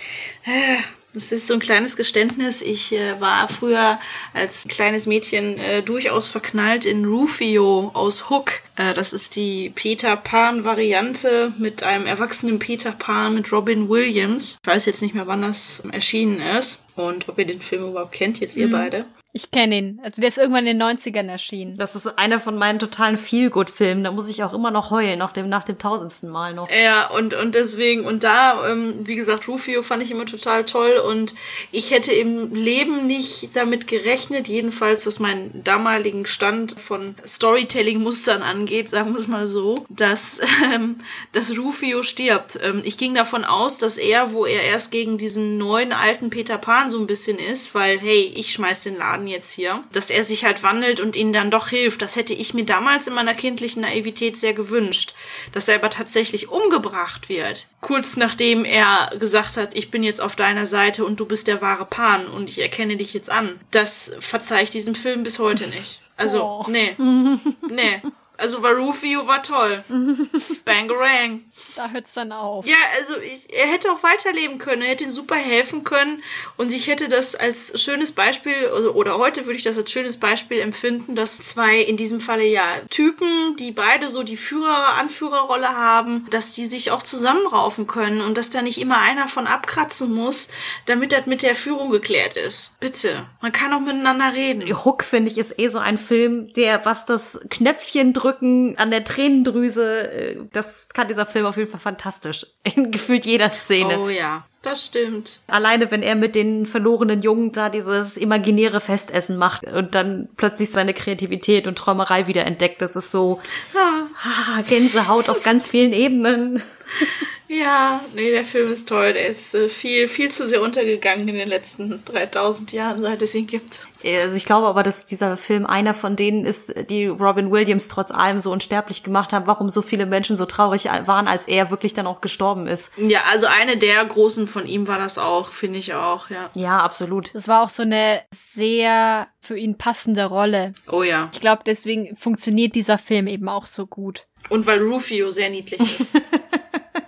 Äh, das ist so ein kleines Geständnis. Ich äh, war früher als kleines Mädchen äh, durchaus verknallt in Rufio aus Hook. Äh, das ist die Peter Pan-Variante mit einem erwachsenen Peter Pan mit Robin Williams. Ich weiß jetzt nicht mehr, wann das erschienen ist und ob ihr den Film überhaupt kennt, jetzt ihr beide. Ich kenne ihn. Also der ist irgendwann in den 90ern erschienen. Das ist einer von meinen totalen Feel-Good-Filmen. Da muss ich auch immer noch heulen, nach dem, nach dem tausendsten Mal noch. Ja, und, und deswegen, und da, ähm, wie gesagt, Rufio fand ich immer total toll und ich hätte im Leben nicht damit gerechnet, jedenfalls was meinen damaligen Stand von Storytelling-Mustern angeht, sagen wir es mal so, dass, ähm, dass Rufio stirbt. Ähm, ich ging davon aus, dass er, wo er erst gegen diesen neuen alten Peter Pan so ein bisschen ist, weil, hey, ich schmeiß den Laden jetzt hier, dass er sich halt wandelt und ihnen dann doch hilft. Das hätte ich mir damals in meiner kindlichen Naivität sehr gewünscht, dass er aber tatsächlich umgebracht wird. Kurz nachdem er gesagt hat, ich bin jetzt auf deiner Seite und du bist der wahre Pan und ich erkenne dich jetzt an. Das verzeih ich diesem Film bis heute nicht. Also, Oh. nee. Nee. Also, weil Rufio war toll. Bangarang. Da hört's dann auf. Ja, also ich, er hätte auch weiterleben können, er hätte ihm super helfen können und ich hätte das als schönes Beispiel, also, oder heute würde ich das als schönes Beispiel empfinden, dass zwei in diesem Falle ja Typen, die beide so die Führer, Anführerrolle haben, dass die sich auch zusammenraufen können und dass da nicht immer einer von abkratzen muss, damit das mit der Führung geklärt ist. Bitte, man kann auch miteinander reden. Hook, finde ich, ist eh so ein Film, der, was das Knöpfchen drücken an der Tränendrüse, äh, das kann dieser Film auf jeden Fall fantastisch. In gefühlt jeder Szene. Oh ja, das stimmt. Alleine, wenn er mit den verlorenen Jungen da dieses imaginäre Festessen macht und dann plötzlich seine Kreativität und Träumerei wieder entdeckt, das ist so Ah. ah, Gänsehaut auf ganz vielen Ebenen. Ja, nee, der Film ist toll. Der ist äh, viel, viel zu sehr untergegangen in den letzten 3000 Jahren, seit es ihn gibt. Also ich glaube aber, dass dieser Film einer von denen ist, die Robin Williams trotz allem so unsterblich gemacht haben, warum so viele Menschen so traurig waren, als er wirklich dann auch gestorben ist. Ja, also eine der großen von ihm war das auch, finde ich auch, ja. Ja, absolut. Das war auch so eine sehr für ihn passende Rolle. Oh ja. Ich glaube, deswegen funktioniert dieser Film eben auch so gut. Und weil Rufio sehr niedlich ist.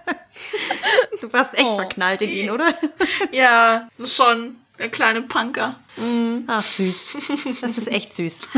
Du warst echt Oh. verknallt in ihn, oder? ja, schon. Der kleine Punker. Ach, süß. Das ist echt süß.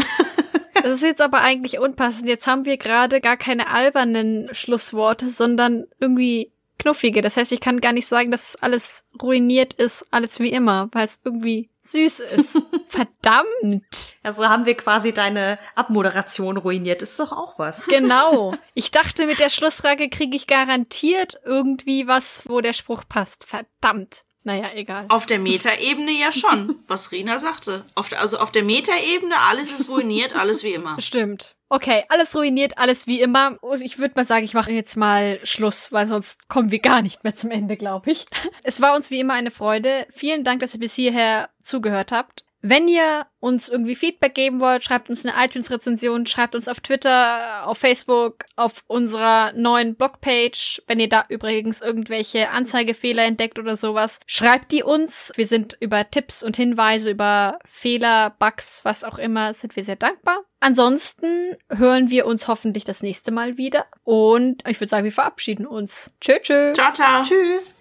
Das ist jetzt aber eigentlich unpassend. Jetzt haben wir gerade gar keine albernen Schlussworte, sondern irgendwie knuffige. Das heißt, ich kann gar nicht sagen, dass alles ruiniert ist, alles wie immer, weil es irgendwie süß ist. Verdammt. Also haben wir quasi deine Abmoderation ruiniert. Ist doch auch was. Genau. Ich dachte, mit der Schlussfrage kriege ich garantiert irgendwie was, wo der Spruch passt. Verdammt. Naja, egal. Auf der Metaebene ja schon, was Rena sagte. Auf der, also auf der Metaebene, alles ist ruiniert, alles wie immer. Stimmt. Okay, alles ruiniert, alles wie immer. Und ich würde mal sagen, ich mache jetzt mal Schluss, weil sonst kommen wir gar nicht mehr zum Ende, glaube ich. Es war uns wie immer eine Freude. Vielen Dank, dass ihr bis hierher zugehört habt. Wenn ihr uns irgendwie Feedback geben wollt, schreibt uns eine iTunes-Rezension, schreibt uns auf Twitter, auf Facebook, auf unserer neuen Blogpage. Wenn ihr da übrigens irgendwelche Anzeigefehler entdeckt oder sowas, schreibt die uns. Wir sind über Tipps und Hinweise, über Fehler, Bugs, was auch immer, sind wir sehr dankbar. Ansonsten hören wir uns hoffentlich das nächste Mal wieder. Und ich würde sagen, wir verabschieden uns. Tschö, tschö. Ciao, ciao. Tschüss.